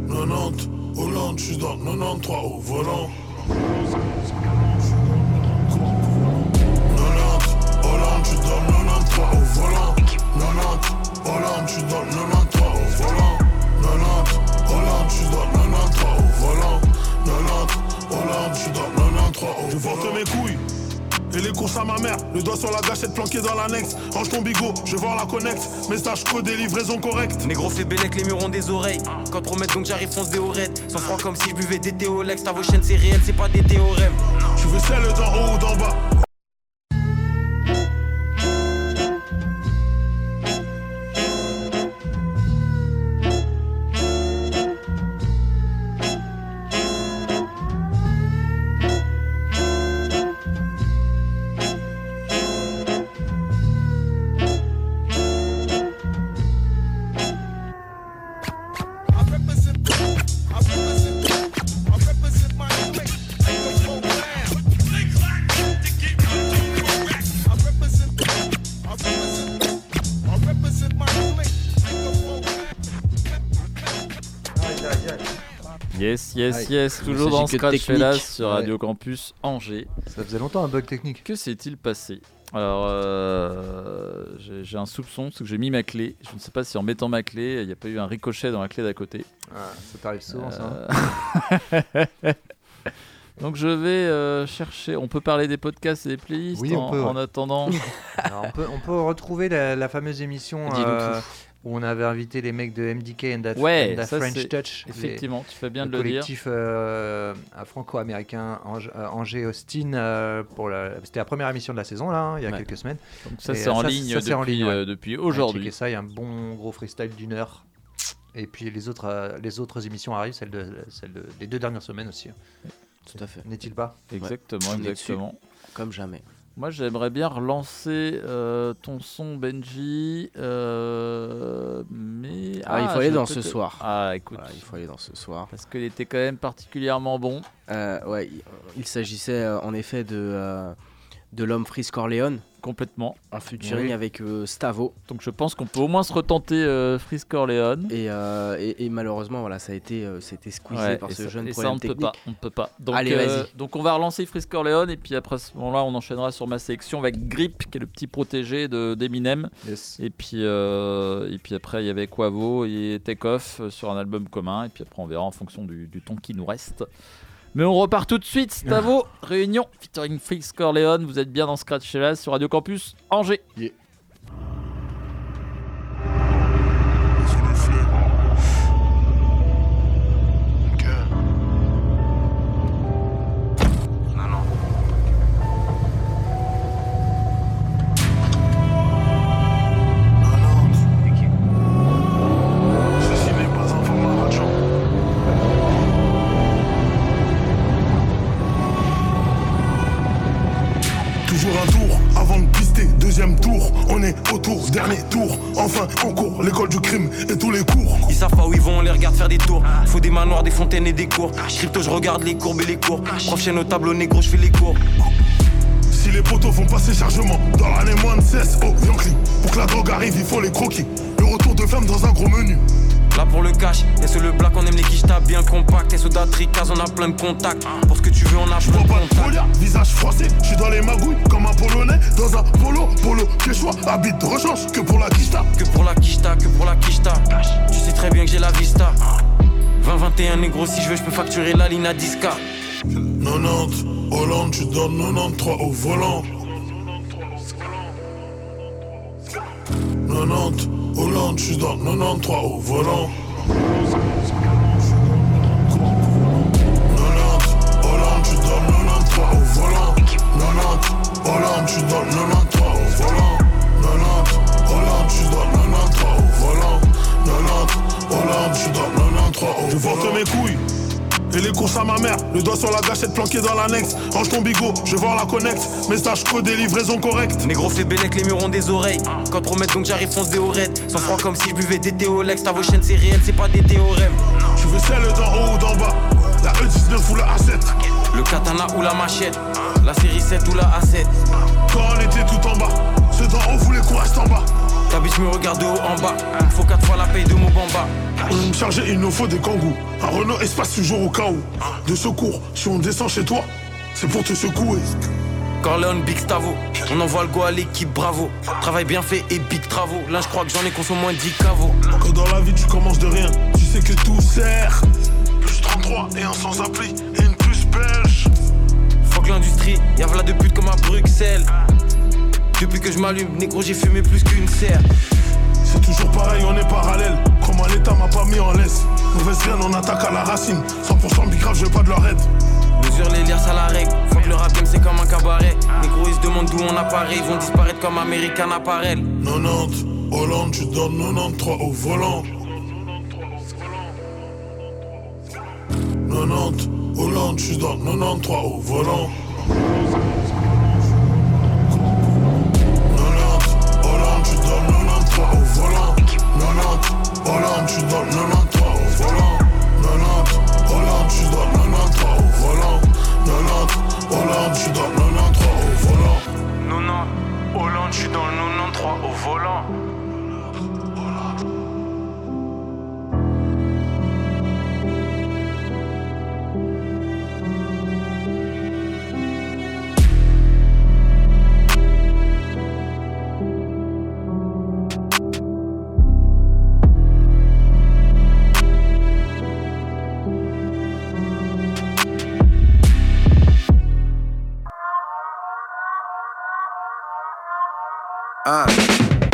90, Hollande, tu donnes 93 au volant. 90, Hollande, tu donnes 93 au volant. 90, Hollande, tu donnes 93 au volant. 90, Hollande, tu donnes 93 au volant. 90, Hollande, tu donnes 93 au volant. Je porte mes couilles. Et les courses à ma mère, le doigt sur la gâchette planqué dans l'annexe. Range ton bigot, je voir la connecte. Message codé, livraison correcte. Négro fait bélec, les murs ont des oreilles. Quand promet donc j'arrive, fonce des oreilles. Sans froid comme si je buvais des théolex. Ta vos chaînes, c'est réel, c'est pas des théorèmes. Tu veux celle d'en haut ou d'en bas? Yes, yes, toujours dans Scratch. Fellas sur. Radio Campus Angers. Ça faisait longtemps un bug technique. Que s'est-il passé? Alors, euh, j'ai un soupçon, parce que j'ai mis ma clé. Je ne sais pas si en mettant ma clé, il n'y a pas eu un ricochet dans la clé d'à côté. Ah, ça t'arrive souvent, ça, Euh, Donc je vais euh, chercher. On peut parler des podcasts et des playlists Oui, en, attendant? Alors, on, peut, on peut retrouver la, la fameuse émission euh, tout. Où on avait invité les mecs de MDK and That, Ouais, and That ça, French Touch. effectivement, tu fais bien de le dire. collectif euh, euh, franco-américain Ange- euh, Angers-Austin. euh, pour la- C'était la première émission de la saison, là, hein, il y a Ouais. quelques semaines. Donc ça, Et, c'est euh, en ligne depuis, ouais. euh, depuis aujourd'hui. checkez ça, il y a un bon gros freestyle d'une heure. Et puis les autres, euh, les autres émissions arrivent, celle de, celle de, des deux dernières semaines aussi. Tout à fait. N'est-il pas? Exactement, exactement. Comme jamais. Moi, j'aimerais bien relancer euh, ton son, Benji. euh, mais Ah, il faut aller dans ce soir. Ah, écoute. Voilà, il faut aller dans ce soir. Parce qu'il était quand même particulièrement bon. Euh, ouais, il, il s'agissait en effet de, de l'homme Freeze Corleone. Complètement. En featuring Oui. avec euh, Stavo. Donc je pense qu'on peut au moins se retenter euh, Freeze Corleone. Et, euh, et, et malheureusement, voilà, ça a été, euh, c'était squeezé Ouais, par ce ça- jeune et ça, problème on ne peut technique. pas, on ne peut pas. Donc, Allez, euh, vas-y. donc on va relancer Freeze Corleone et puis après ce moment-là, on enchaînera sur ma sélection avec Grip, qui est le petit protégé de d'Eminem. Et puis et puis après il y avait Quavo et Take Off euh, sur un album commun et puis après on verra en fonction du, du temps qui nous reste. Mais on repart tout de suite, Stavo, réunion featuring Freeze Corleone. Vous êtes bien dans Scratch Fellas sur Radio Campus Angers. Regarde les courbes et les cours. Prof chaîne au tableau négro, je fais les cours. Si les poteaux font passer chargement dans l'année moins de 16 au Yankee. Pour que la drogue arrive, il faut les croquis. Le retour de femme dans un gros menu. Là pour le cash, et sur le black, on aime les quichetas bien compacts. Et sur Datricas, on a plein de contacts. Pour ce que tu veux, on a plein vois de contacts. folia, visage froissé. Je suis dans les magouilles comme un polonais. Dans un polo, polo, quechua. Habite de rechange que pour la quicheta. Que pour la quicheta, que pour la quicheta. Tu sais très bien que j'ai la vista. 20-21 négro, si je veux, je peux facturer la ligne à 10K. 90, Hollande, tu donnes 93 au volant. 90, Hollande, dans le 93 au volant. 90, Hollande, dans le 93 au volant. 90, Hollande, dans le 93 au volant. 90, Hollande, dans le 93 au volant. 90, Hollande, je suis dans le 93 au Je vante mes couilles. Et les courses à ma mère, le doigt sur la gâchette planqué dans l'annexe. Range ton bigot, je vais voir la connect. Message codé, livraison correcte. Négro fait bélec, les murs ont des oreilles. Quand promet donc j'arrive, fonce des oreilles. Sans froid comme si je buvais des théolex. Ta vos chaînes c'est réel, c'est pas des théorèmes. Je veux celle d'en haut ou d'en bas? La E19 ou la A7. Le katana ou la machette. La série 7 ou la A7. Quand on était tout en bas, ceux d'en haut voulaient qu'on reste en bas. Ta bitch me regarde de haut en bas. Faut 4 fois la paye de mon bamba. Me charger, il nous faut des kangous. Un Renault espace toujours au cas où. De secours, si on descend chez toi, c'est pour te secouer. Corleone, Big Stavo. On envoie le go à l'équipe, bravo. Travail bien fait et big travaux. Là, je crois que j'en ai consommé moins de 10 caveaux. Que dans la vie, tu commences de rien. Tu sais que tout sert. Plus 33 et un sans appli. Et une plus belge. Fuck l'industrie, y'a v'là de putes comme à Bruxelles. Depuis que je m'allume, négro, j'ai fumé plus qu'une serre. C'est toujours pareil, on est parallèle. Comment l'état m'a pas mis en laisse? Mauvaise graine, on attaque à la racine. 100% bicrave, je veux pas de leur aide. Mesure les liens à la règle. Faut que le rap c'est comme un cabaret. Négro, ils se demandent d'où on apparaît. Ils vont disparaître comme American Apparel. 90, Hollande, je donne 93 au volant. 90, Hollande, dans le 93 au volant. Hollande, dans le 93 au volant. 90, Hollande, dans le 93 au volant. 90, Hollande, dans le 93 au volant. Non, non, Hollande, je suis dans le 93 au volant. Uh,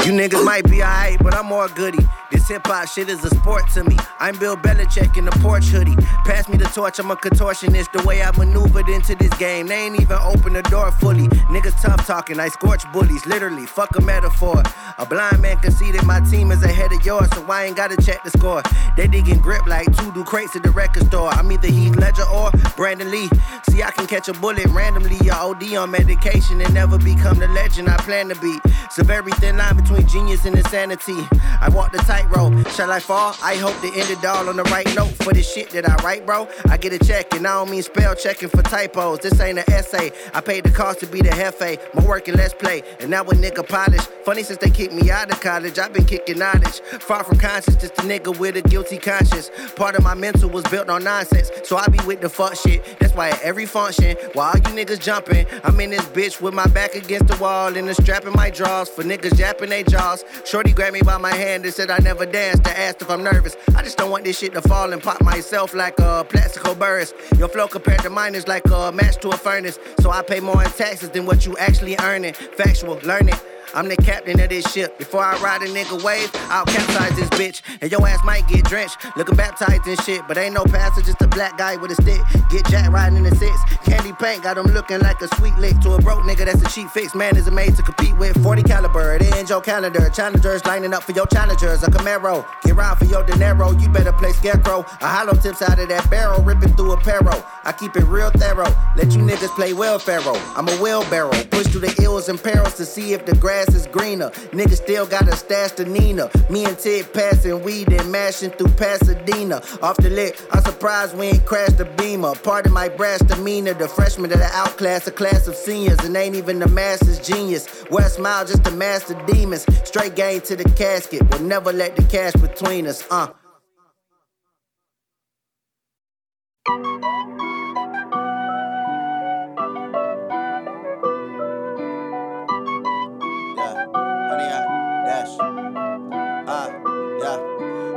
you niggas might be alright, but I'm more goody. This hip hop shit is a sport to me. I'm Bill Belichick in the porch hoodie. Pass me the torch, I'm a contortionist. The way I maneuvered into this game, they ain't even open the door fully. Niggas tough talking, I scorch bullies, literally. Fuck a metaphor. A blind man can see that my team is ahead of yours, so I ain't gotta check the score. They digging grip like two do crates at the record store. I'm either Heath Ledger or Brandon Lee. See, I can catch a bullet randomly, or OD on medication and never become the legend I plan to be. A very thin line between genius and insanity. I walk the tightrope. Shall I fall? I hope to end it all on the right note for the shit that I write, bro. I get a check, and I don't mean spell checking for typos. This ain't an essay. I paid the cost to be the hefe. My work and let's play. And now a nigga polish. Funny since they kicked me out of college. I've been kicking knowledge. Far from conscious, just a nigga with a guilty conscience. Part of my mental was built on nonsense. So I be with the fuck shit. That's why at every function, while you niggas jumping, I'm in this bitch with my back against the wall and the strap in my drawers for niggas yapping they jaws. Shorty grabbed me by my hand and said I never danced. to ask if I'm nervous. I just don't want this shit to fall and pop myself like a plastico burris. Your flow compared to mine is like a match to a furnace. So I pay more in taxes than what you actually earning. Factual, learn it. I'm the captain of this ship. Before I ride a nigga wave, I'll capsize this bitch. And your ass might get drenched, looking baptized and shit. But ain't no pastor, just a black guy with a stick. Get jack riding in the six. Candy paint got him looking like a sweet lick. To a broke nigga, that's a cheap fix. Man, is it made to compete with 40 caliber. It ends your calendar. Challengers lining up for your challengers. A Camaro. Get round for your dinero. You better play scarecrow. A hollow tips out of that barrel, ripping through a perro. I keep it real thorough. Let you niggas play well, Pharaoh. I'm a wheelbarrow. Push through the ills and perils to see if the grass is greener. Niggas still got a stash to Nina. Me and Ted passing weed and mashing through Pasadena. Off the lick, I'm surprised we ain't crashed the beamer. Part of my brass demeanor. The freshmen of the outclass, a class of seniors, and ain't even the master's genius. West smile, just the master demons. Straight game to the casket. We'll never let the cash between us. Uh.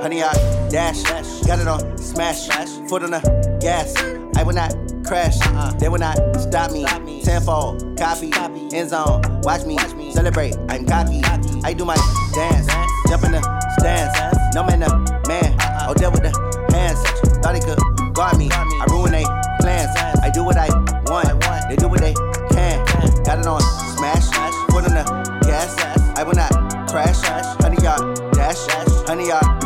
Honey, I dash. Got it on smash. Foot on the gas. I will not crash. They will not stop me. Tenfold. copy, end zone. Watch me celebrate. I'm cocky. I do my dance, jump in the stands. No man, no man. Oh, deal with the hands. Thought he could guard me. I ruin they plans. I do what I want. They do what they can. Got it on smash. Foot on the gas. I will not crash. Honey yard dash. Honey yard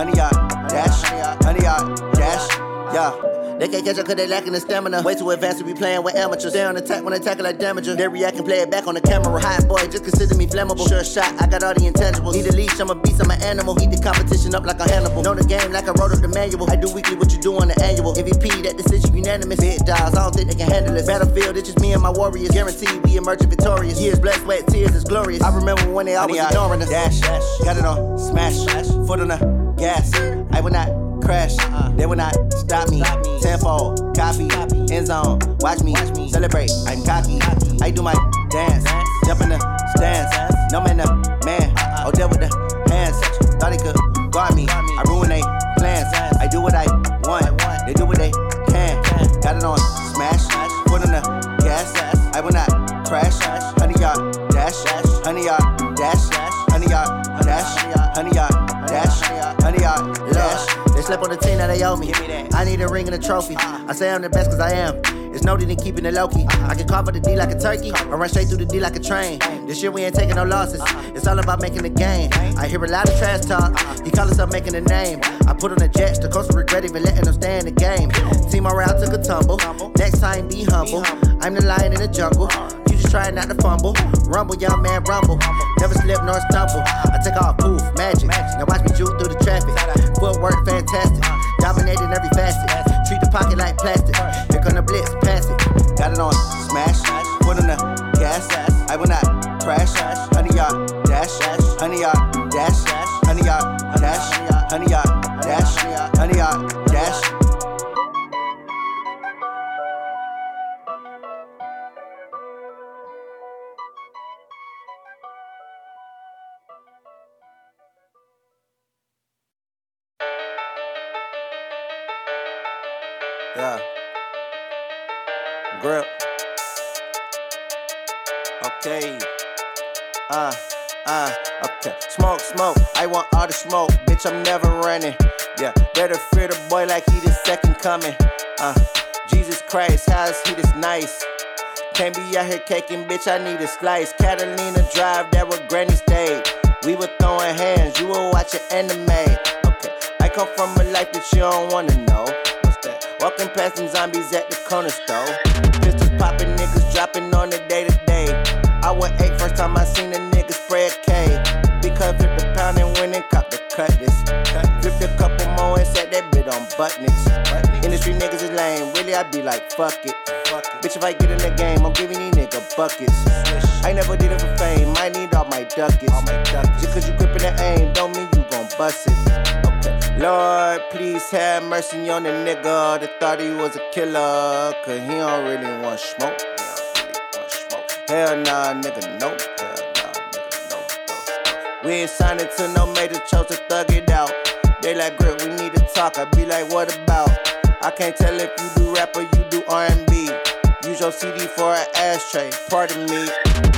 Honey yard dash. Honey yard dash. Yeah. They can't catch up cause they lacking the stamina. Way too advanced to be playing with amateurs. They on attack when they tackle like damager. They react and play it back on the camera. Hot boy, just consider me flammable. Sure shot, I got all the intangibles. Need a leash, I'm a beast, I'm an animal. Heat the competition up like a Hannibal. Know the game like I wrote up the manual. I do weekly what you do on the annual. MVP, that decision unanimous. Big dies, I don't think they can handle it. Battlefield, it's just me and my warriors. Guaranteed we emerge victorious. Years, blood, sweat, tears, it's glorious. I remember when they always ignoring us. Dash, dash, got it on, smash, foot on the gas. I will not crash. Uh. They will not stop me. Tenfold, copy, end zone. Watch me celebrate. I'm cocky. I do my dance, jump in the stands. No man, no man. Uh-uh. Oh, deal with the hands. Thought he could guard me. I ruin they plans. I do what I want. They do what they can. Got it on smash. Foot on the gas. I will not crash. Honey yard dash. Dash. Honey yard dash. Honey yard dash. Honey yard Slept on the team that they owe me. I need a ring and a trophy. I say I'm the best cause I am. It's no need in keeping it low key. I can cover the D like a turkey, or run straight through the D like a train. This year we ain't taking no losses. It's all about making the game. I hear a lot of trash talk. He call himself making a name. I put on the jets, the coach regret even letting them stay in the game. Team morale took a tumble. Next time be humble. I'm the lion in the jungle. You just trying not to fumble. Rumble, young man, rumble. Never slip nor stumble. I take off, poof, magic. Now watch me juke through the traffic. Footwork fantastic. Dominating every facet. Treat the pocket like plastic. Here come the blitz, pass it. Got it on smash. Foot on the gas. I will not crash. Honey yard dash. Honey yard dash. Honey yard dash. Honey yard dash. Honey yard dash. Yeah. Grip. Okay. Uh, uh, okay. Smoke, smoke. I want all the smoke. Bitch, I'm never running. Yeah. Better fear the boy like he the second coming. Uh, Jesus Christ, how is he this nice? Can't be out here caking, bitch, I need a slice. Catalina Drive, that where Granny stayed. We were throwing hands, you were watching anime. Okay, I come from a life that you don't wanna know. Walking past some zombies at the corner store. Pistols popping, niggas dropping on the day to day. I went eight first time I seen a nigga spray a K. Because flip the pound and went and cop the cutlass. Flipped a couple more and set that bit on buttons. Industry niggas is lame, really I be like, fuck it. Fuck it. Bitch, if I get in the game, I'm giving these niggas buckets. I never did it for fame, I need all my ducats. Just cause you gripping the aim, don't mean you gon' bust it. Lord, please have mercy on the nigga that thought he was a killer. Cause he don't really want smoke. Hell nah, nigga, nope. Hell nah, nigga, nope. We ain't signing to no major chose to thug it out. They like grip, we need to talk. I be like, what about? I can't tell if you do rap or you do R&B. Use your CD for an ashtray. Pardon me.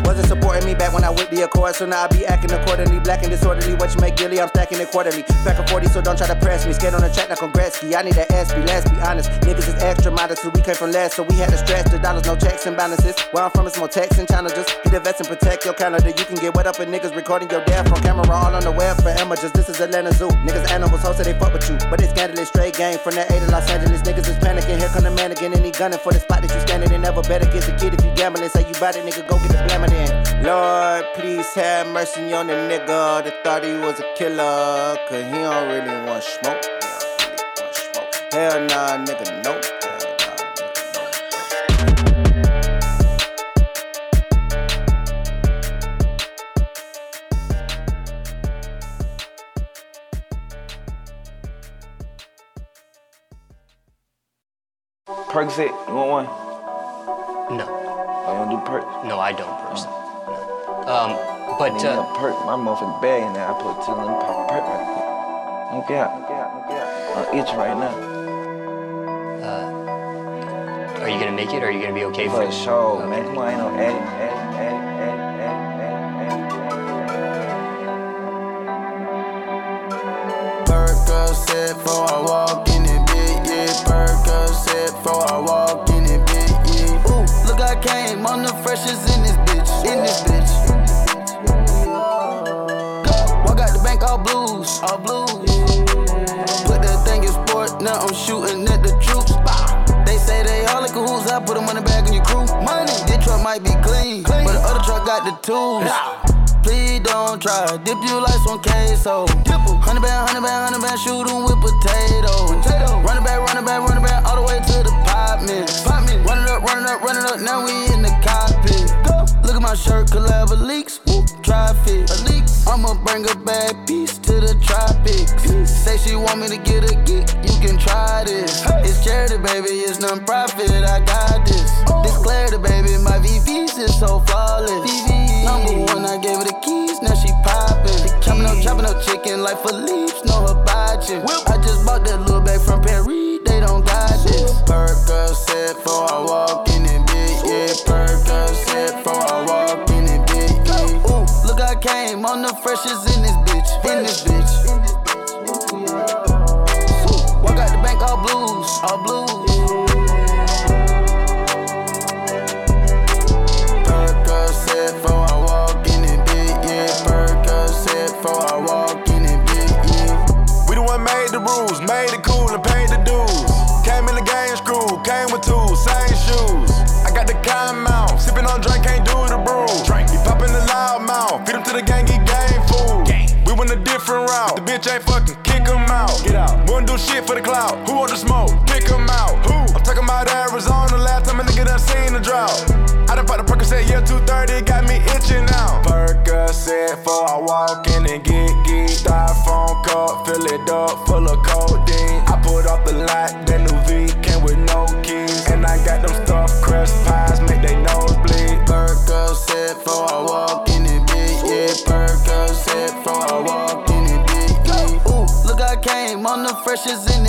Wasn't supporting me back when I whipped the Accord, so now I be acting accordingly. Black and disorderly. What you make gilly, I'm stacking it quarterly. Back and 40, so don't try to press me. Scared on the track like on Gretzky. I need that SB, let's be honest. Niggas is extra modest, so we came from less, so we had to stretch the dollars, no checks and balances. Where I'm from, it's more text and China. Just hit the vets and protect your calendar. You can get wet up with niggas recording your death from camera all on the web for amateurs. This is Atlanta Zoo. Niggas animals, hoes say they fuck with you. But it's scandalous, straight game from the A to Los Angeles. Niggas is panicking. Here come the mannequin, and he gunning for the spot that you standing in. Never better get the kid if you gambling. Say you bout it, nigga, go get the blaming in. Lord, please have mercy on the nigga that thought he was a killer. Cause he don't really want smoke. Hell nah, nigga, nope. Percocet, you want one? No. Oh, you don't do perk? No, I don't personally. Um, but Need uh, a perk, my motherfucking bag in there. I put two of them pop perk right quick. Look out, look out, look out. I'm itching right now. Uh, are you gonna make it? Or are you gonna be okay For for sure, man. Come on, ain't no edit, edit, edit, Percocet before I walk in it, bit, yeah. Percocet before I walk in it, came on the freshest in this bitch, in this bitch. Walk out the bank all blues, all blues. Put that thing in sport, now I'm shooting at the troops. They say they all like cahoots, I put them on the bag in your crew. Money, this truck might be clean, but the other truck got the tools. Please don't try, dip you like some queso. Hundred band, hundred band, hundred band, shoot 'em with potatoes. Run it back, run it back, run it back, all the way to the pop man. Up, run it up, now we in the cockpit. Look at my shirt, collab leaks, whoop, traffic. I'ma bring a bad piece to the tropics. Say she want me to get a geek, you can try this. It's charity, baby, it's non-profit, I got this. This clarity, baby, my VVs is so flawless. Number one, I gave her the keys, now she poppin'. Chopping up, chopping up chicken like Philippe's, know her botchin'. I just bought that little bag from they don't got this. Percocet before I walk in it, bitch, yeah. Percocet before I walk in it, bitch, yeah. Ooh, look, I came on the freshest in this bitch, in this bitch. Ooh, Walk out the bank all blues, all blues. Percocet before I walk in it, bitch, yeah. Percocet before I walk in it, bitch, yeah. We the one made the rules, made it cool and paid the dues. Same shoes. I got the kind mouth, sipping on drink, can't do the brew. Drink, he popping the loud mouth, feed him to the gang, he game food. We went a different route, the bitch ain't fucking, kick him out. Get out. Wouldn't do shit for the clout, who want the smoke? Kick him out. Who? I'm talking about Arizona, last time a nigga done seen the drought. I done bought the Percocet, yeah, 230, got me itching now. Percocet before I walk in and get geek. Styrofoam cup, fill it up, full of codeine. pressures in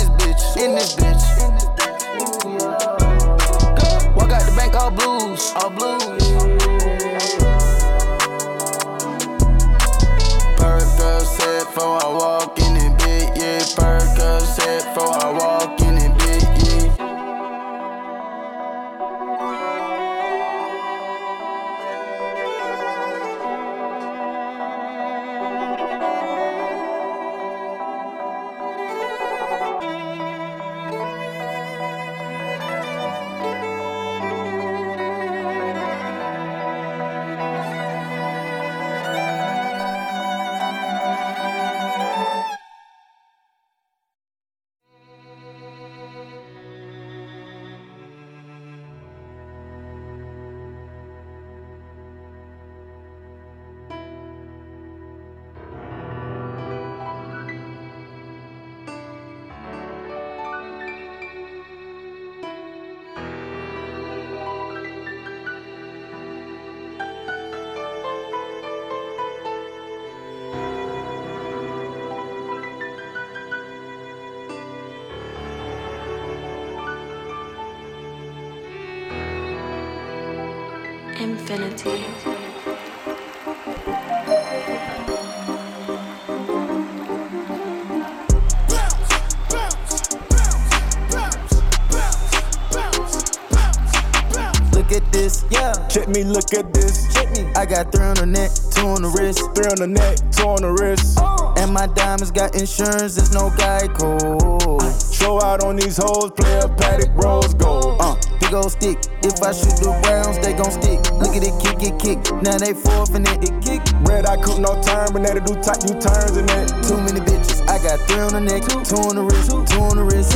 insurance, there's no guy code. Show out on these hoes, play a paddock, rose gold. Uh, big old stick. If I shoot the rounds, they gon' stick. Look at it, kick it, kick. Now they forfeiting it, it kick. Red eye coupe, no they do tight U turns in it. Too many bitches. I got three on the neck, two on the wrist, two on the wrist.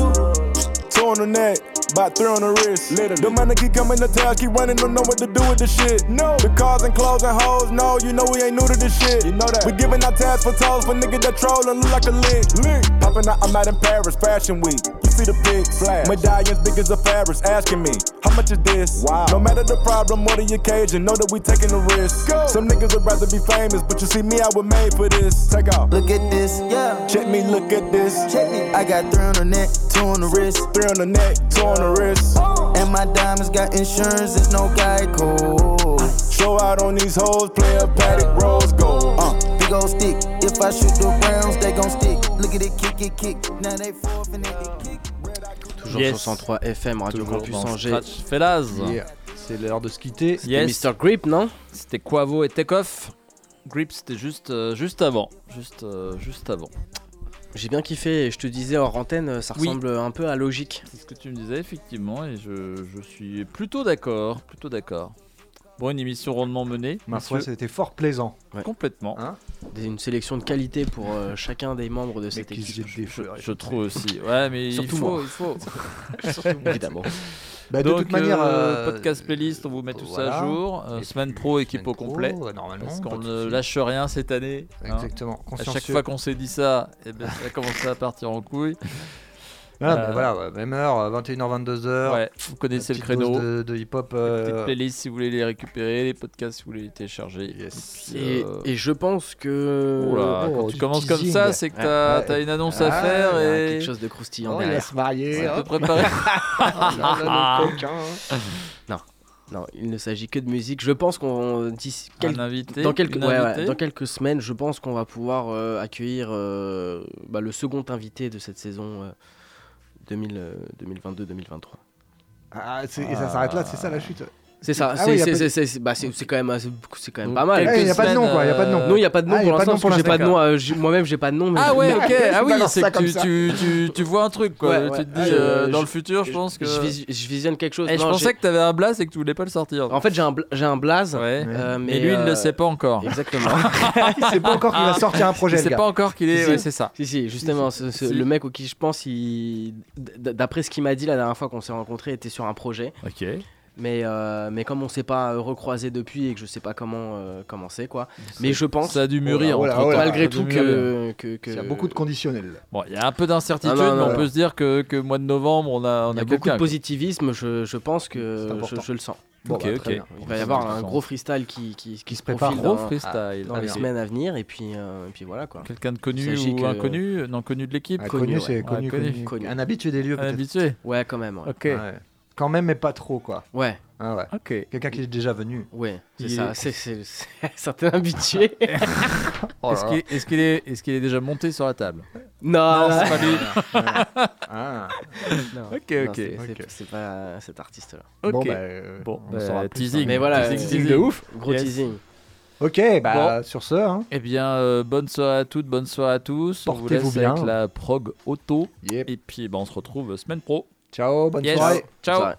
Two on the neck, about three on the wrist. The money keep coming to town, keep running, don't know what to do with the shit. No. The cars and clothes and hoes, no, you know we ain't new to this shit. You know that. We giving out tabs for tolls for niggas that troll and look like a lick. lick. Popping out, I'm out in Paris, Fashion Week. See the pics, flash. Medallions big as a Paris, asking me, how much is this? Wow. No matter the problem or the occasion, know that we taking the risk. Go. Some niggas would rather be famous, but you see me, I was made for this. Take off. Look at this, yeah. Check me, look at this. Check me. I got three on the neck, two on the wrist. Three on the neck, two on the wrist. And my diamonds got insurance, it's no guy Geico. Show out on these hoes, play a paddock rose gold. Uh, big old stick. If I shoot the rounds, they gon' stick. Look at it, kick it, kick. Now they fourth and they kick. Toujours Yes. sur 103 FM, Radio Toujours Campus Angers. Yeah. C'est l'heure de se quitter. C'était Mr. Grip, non C'était Quavo et Takeoff. Grip, c'était juste, euh, juste avant. Juste, euh, juste avant. J'ai bien kiffé et je te disais hors antenne, ça Oui. ressemble un peu à Logique. C'est ce que tu me disais, effectivement, et je, je suis plutôt d'accord. Plutôt d'accord. Bon, une émission rondement menée. Ma foi, c'était fort plaisant. Complètement. Hein Une sélection de qualité pour euh, chacun des membres de cette équipe. je, trouve aussi. Ouais, mais Surtout il faut, moi. il faut. Évidemment. Bah, de Donc, toute manière, euh, euh, podcast playlist, on vous met tout ça à jour. Euh, semaine pro, équipe au complet. normalement, Parce qu'on ne lâche rien cette année. hein. Exactement, À chaque fois qu'on s'est dit ça, eh ben, ça a commencé à partir en couille. Ah, bah Euh, voilà, même heure, 21h, 22h. Ouais, vous connaissez le créneau. De, de hip-hop. Euh, petites playlists si vous voulez les récupérer, les podcasts si vous voulez les télécharger. Et puis, Et, euh, et je pense que. Oh là, quand Oh, tu commences comme ça, c'est que t'as Ouais. t'as une annonce Ah, à faire il y a et. quelque chose de croustillant Oh, il va derrière. se marier. Hein. peut préparer. Ah, le coquin. Non, non, il ne s'agit que de musique. Je pense qu'on quel- Un invité, dans quelques une ouais, ouais, invitée. dans quelques semaines, je pense qu'on va pouvoir euh, accueillir euh, bah, le second invité de cette saison euh, 2000, euh, 2022-2023. Ah, c'est- et ça s'arrête là, c'est ça la chute. C'est ça, Ah c'est oui, bah, quand même, c'est quand même pas mal. quelques Eh, y a pas de nom, quoi, y a pas de nom. Non, il n'y a pas de nom Ah, pour pas de l'instant parce que j'ai pas de nom. euh, Moi-même, j'ai pas de nom. mais Ah ouais, ok. Ah oui, c'est ça que tu, tu, tu, tu vois un truc quoi. Ouais, Tu te dis Ah, euh, dans le futur, je pense que. Je, vis- je visionne quelque chose. Eh, je pensais que t'avais un blaze et que tu voulais pas le sortir. En fait, j'ai un, j'ai un blaze. Ouais. euh, mais, lui, il ne le sait pas encore. Exactement. Il sait pas encore qu'il va sortir un projet. Il sait pas encore qu'il est. C'est ça. Si, si, justement, le mec auquel je pense, il... d'après ce qu'il m'a dit la dernière fois qu'on s'est rencontrés, était sur un projet. Ok. Mais, euh, mais comme on s'est pas euh, recroisé depuis et que je sais pas comment euh, comment c'est quoi. Mais je pense, Ça a dû mûrir Oh là, entre oh là, malgré tout, que, que, que- Il y a beaucoup de conditionnels. Bon, il y a un peu d'incertitude, Ah, mais on non. peut se dire que, que mois de novembre, on a, on il y a, a beaucoup quelqu'un. de positivisme. Je, je pense que je, le sens. Bon, Ok, bah, ok. très bien. Il va y avoir un gros freestyle qui, qui, qui se prépare. profile Gros dans, freestyle. dans Ah, les semaines à venir. Et puis, euh, et puis voilà quoi. Quelqu'un de connu ou que- inconnu Non, connu de l'équipe? Ah, Connu, connu, ouais. c'est Ouais, connu, connu. connu. Connu. Un habitué des lieux, Un peut-être. habitué Ouais, quand même. Ouais. Ok. Quand même, mais pas trop, quoi. Ouais. Ah ouais. Ok. Quelqu'un qui est déjà venu. Ouais, c'est Il ça. est- C'est c'est- c'est un certain habitué. Oh là Est-ce là. qu'il est, déjà monté sur la table? Non, Non, c'est pas lui. Ah. Non, Ok, non, ok. c'est- c'est- Ok. C'est pas cet artiste-là. Ok. Bon, bah, euh, Bon, on bah, saura plus, teasing. hein. Mais voilà, teasing, teasing de ouf. Gros Yes. teasing. Ok, bah sur ce, hein. Eh bien, euh, bonne soirée à toutes, bonne soirée à tous. on vous Portez-vous laisse bien. avec la prog auto. Yep. Et puis, bah, on se retrouve semaine pro. Ciao, bonne Yes. soirée. Ciao. Bonne soirée.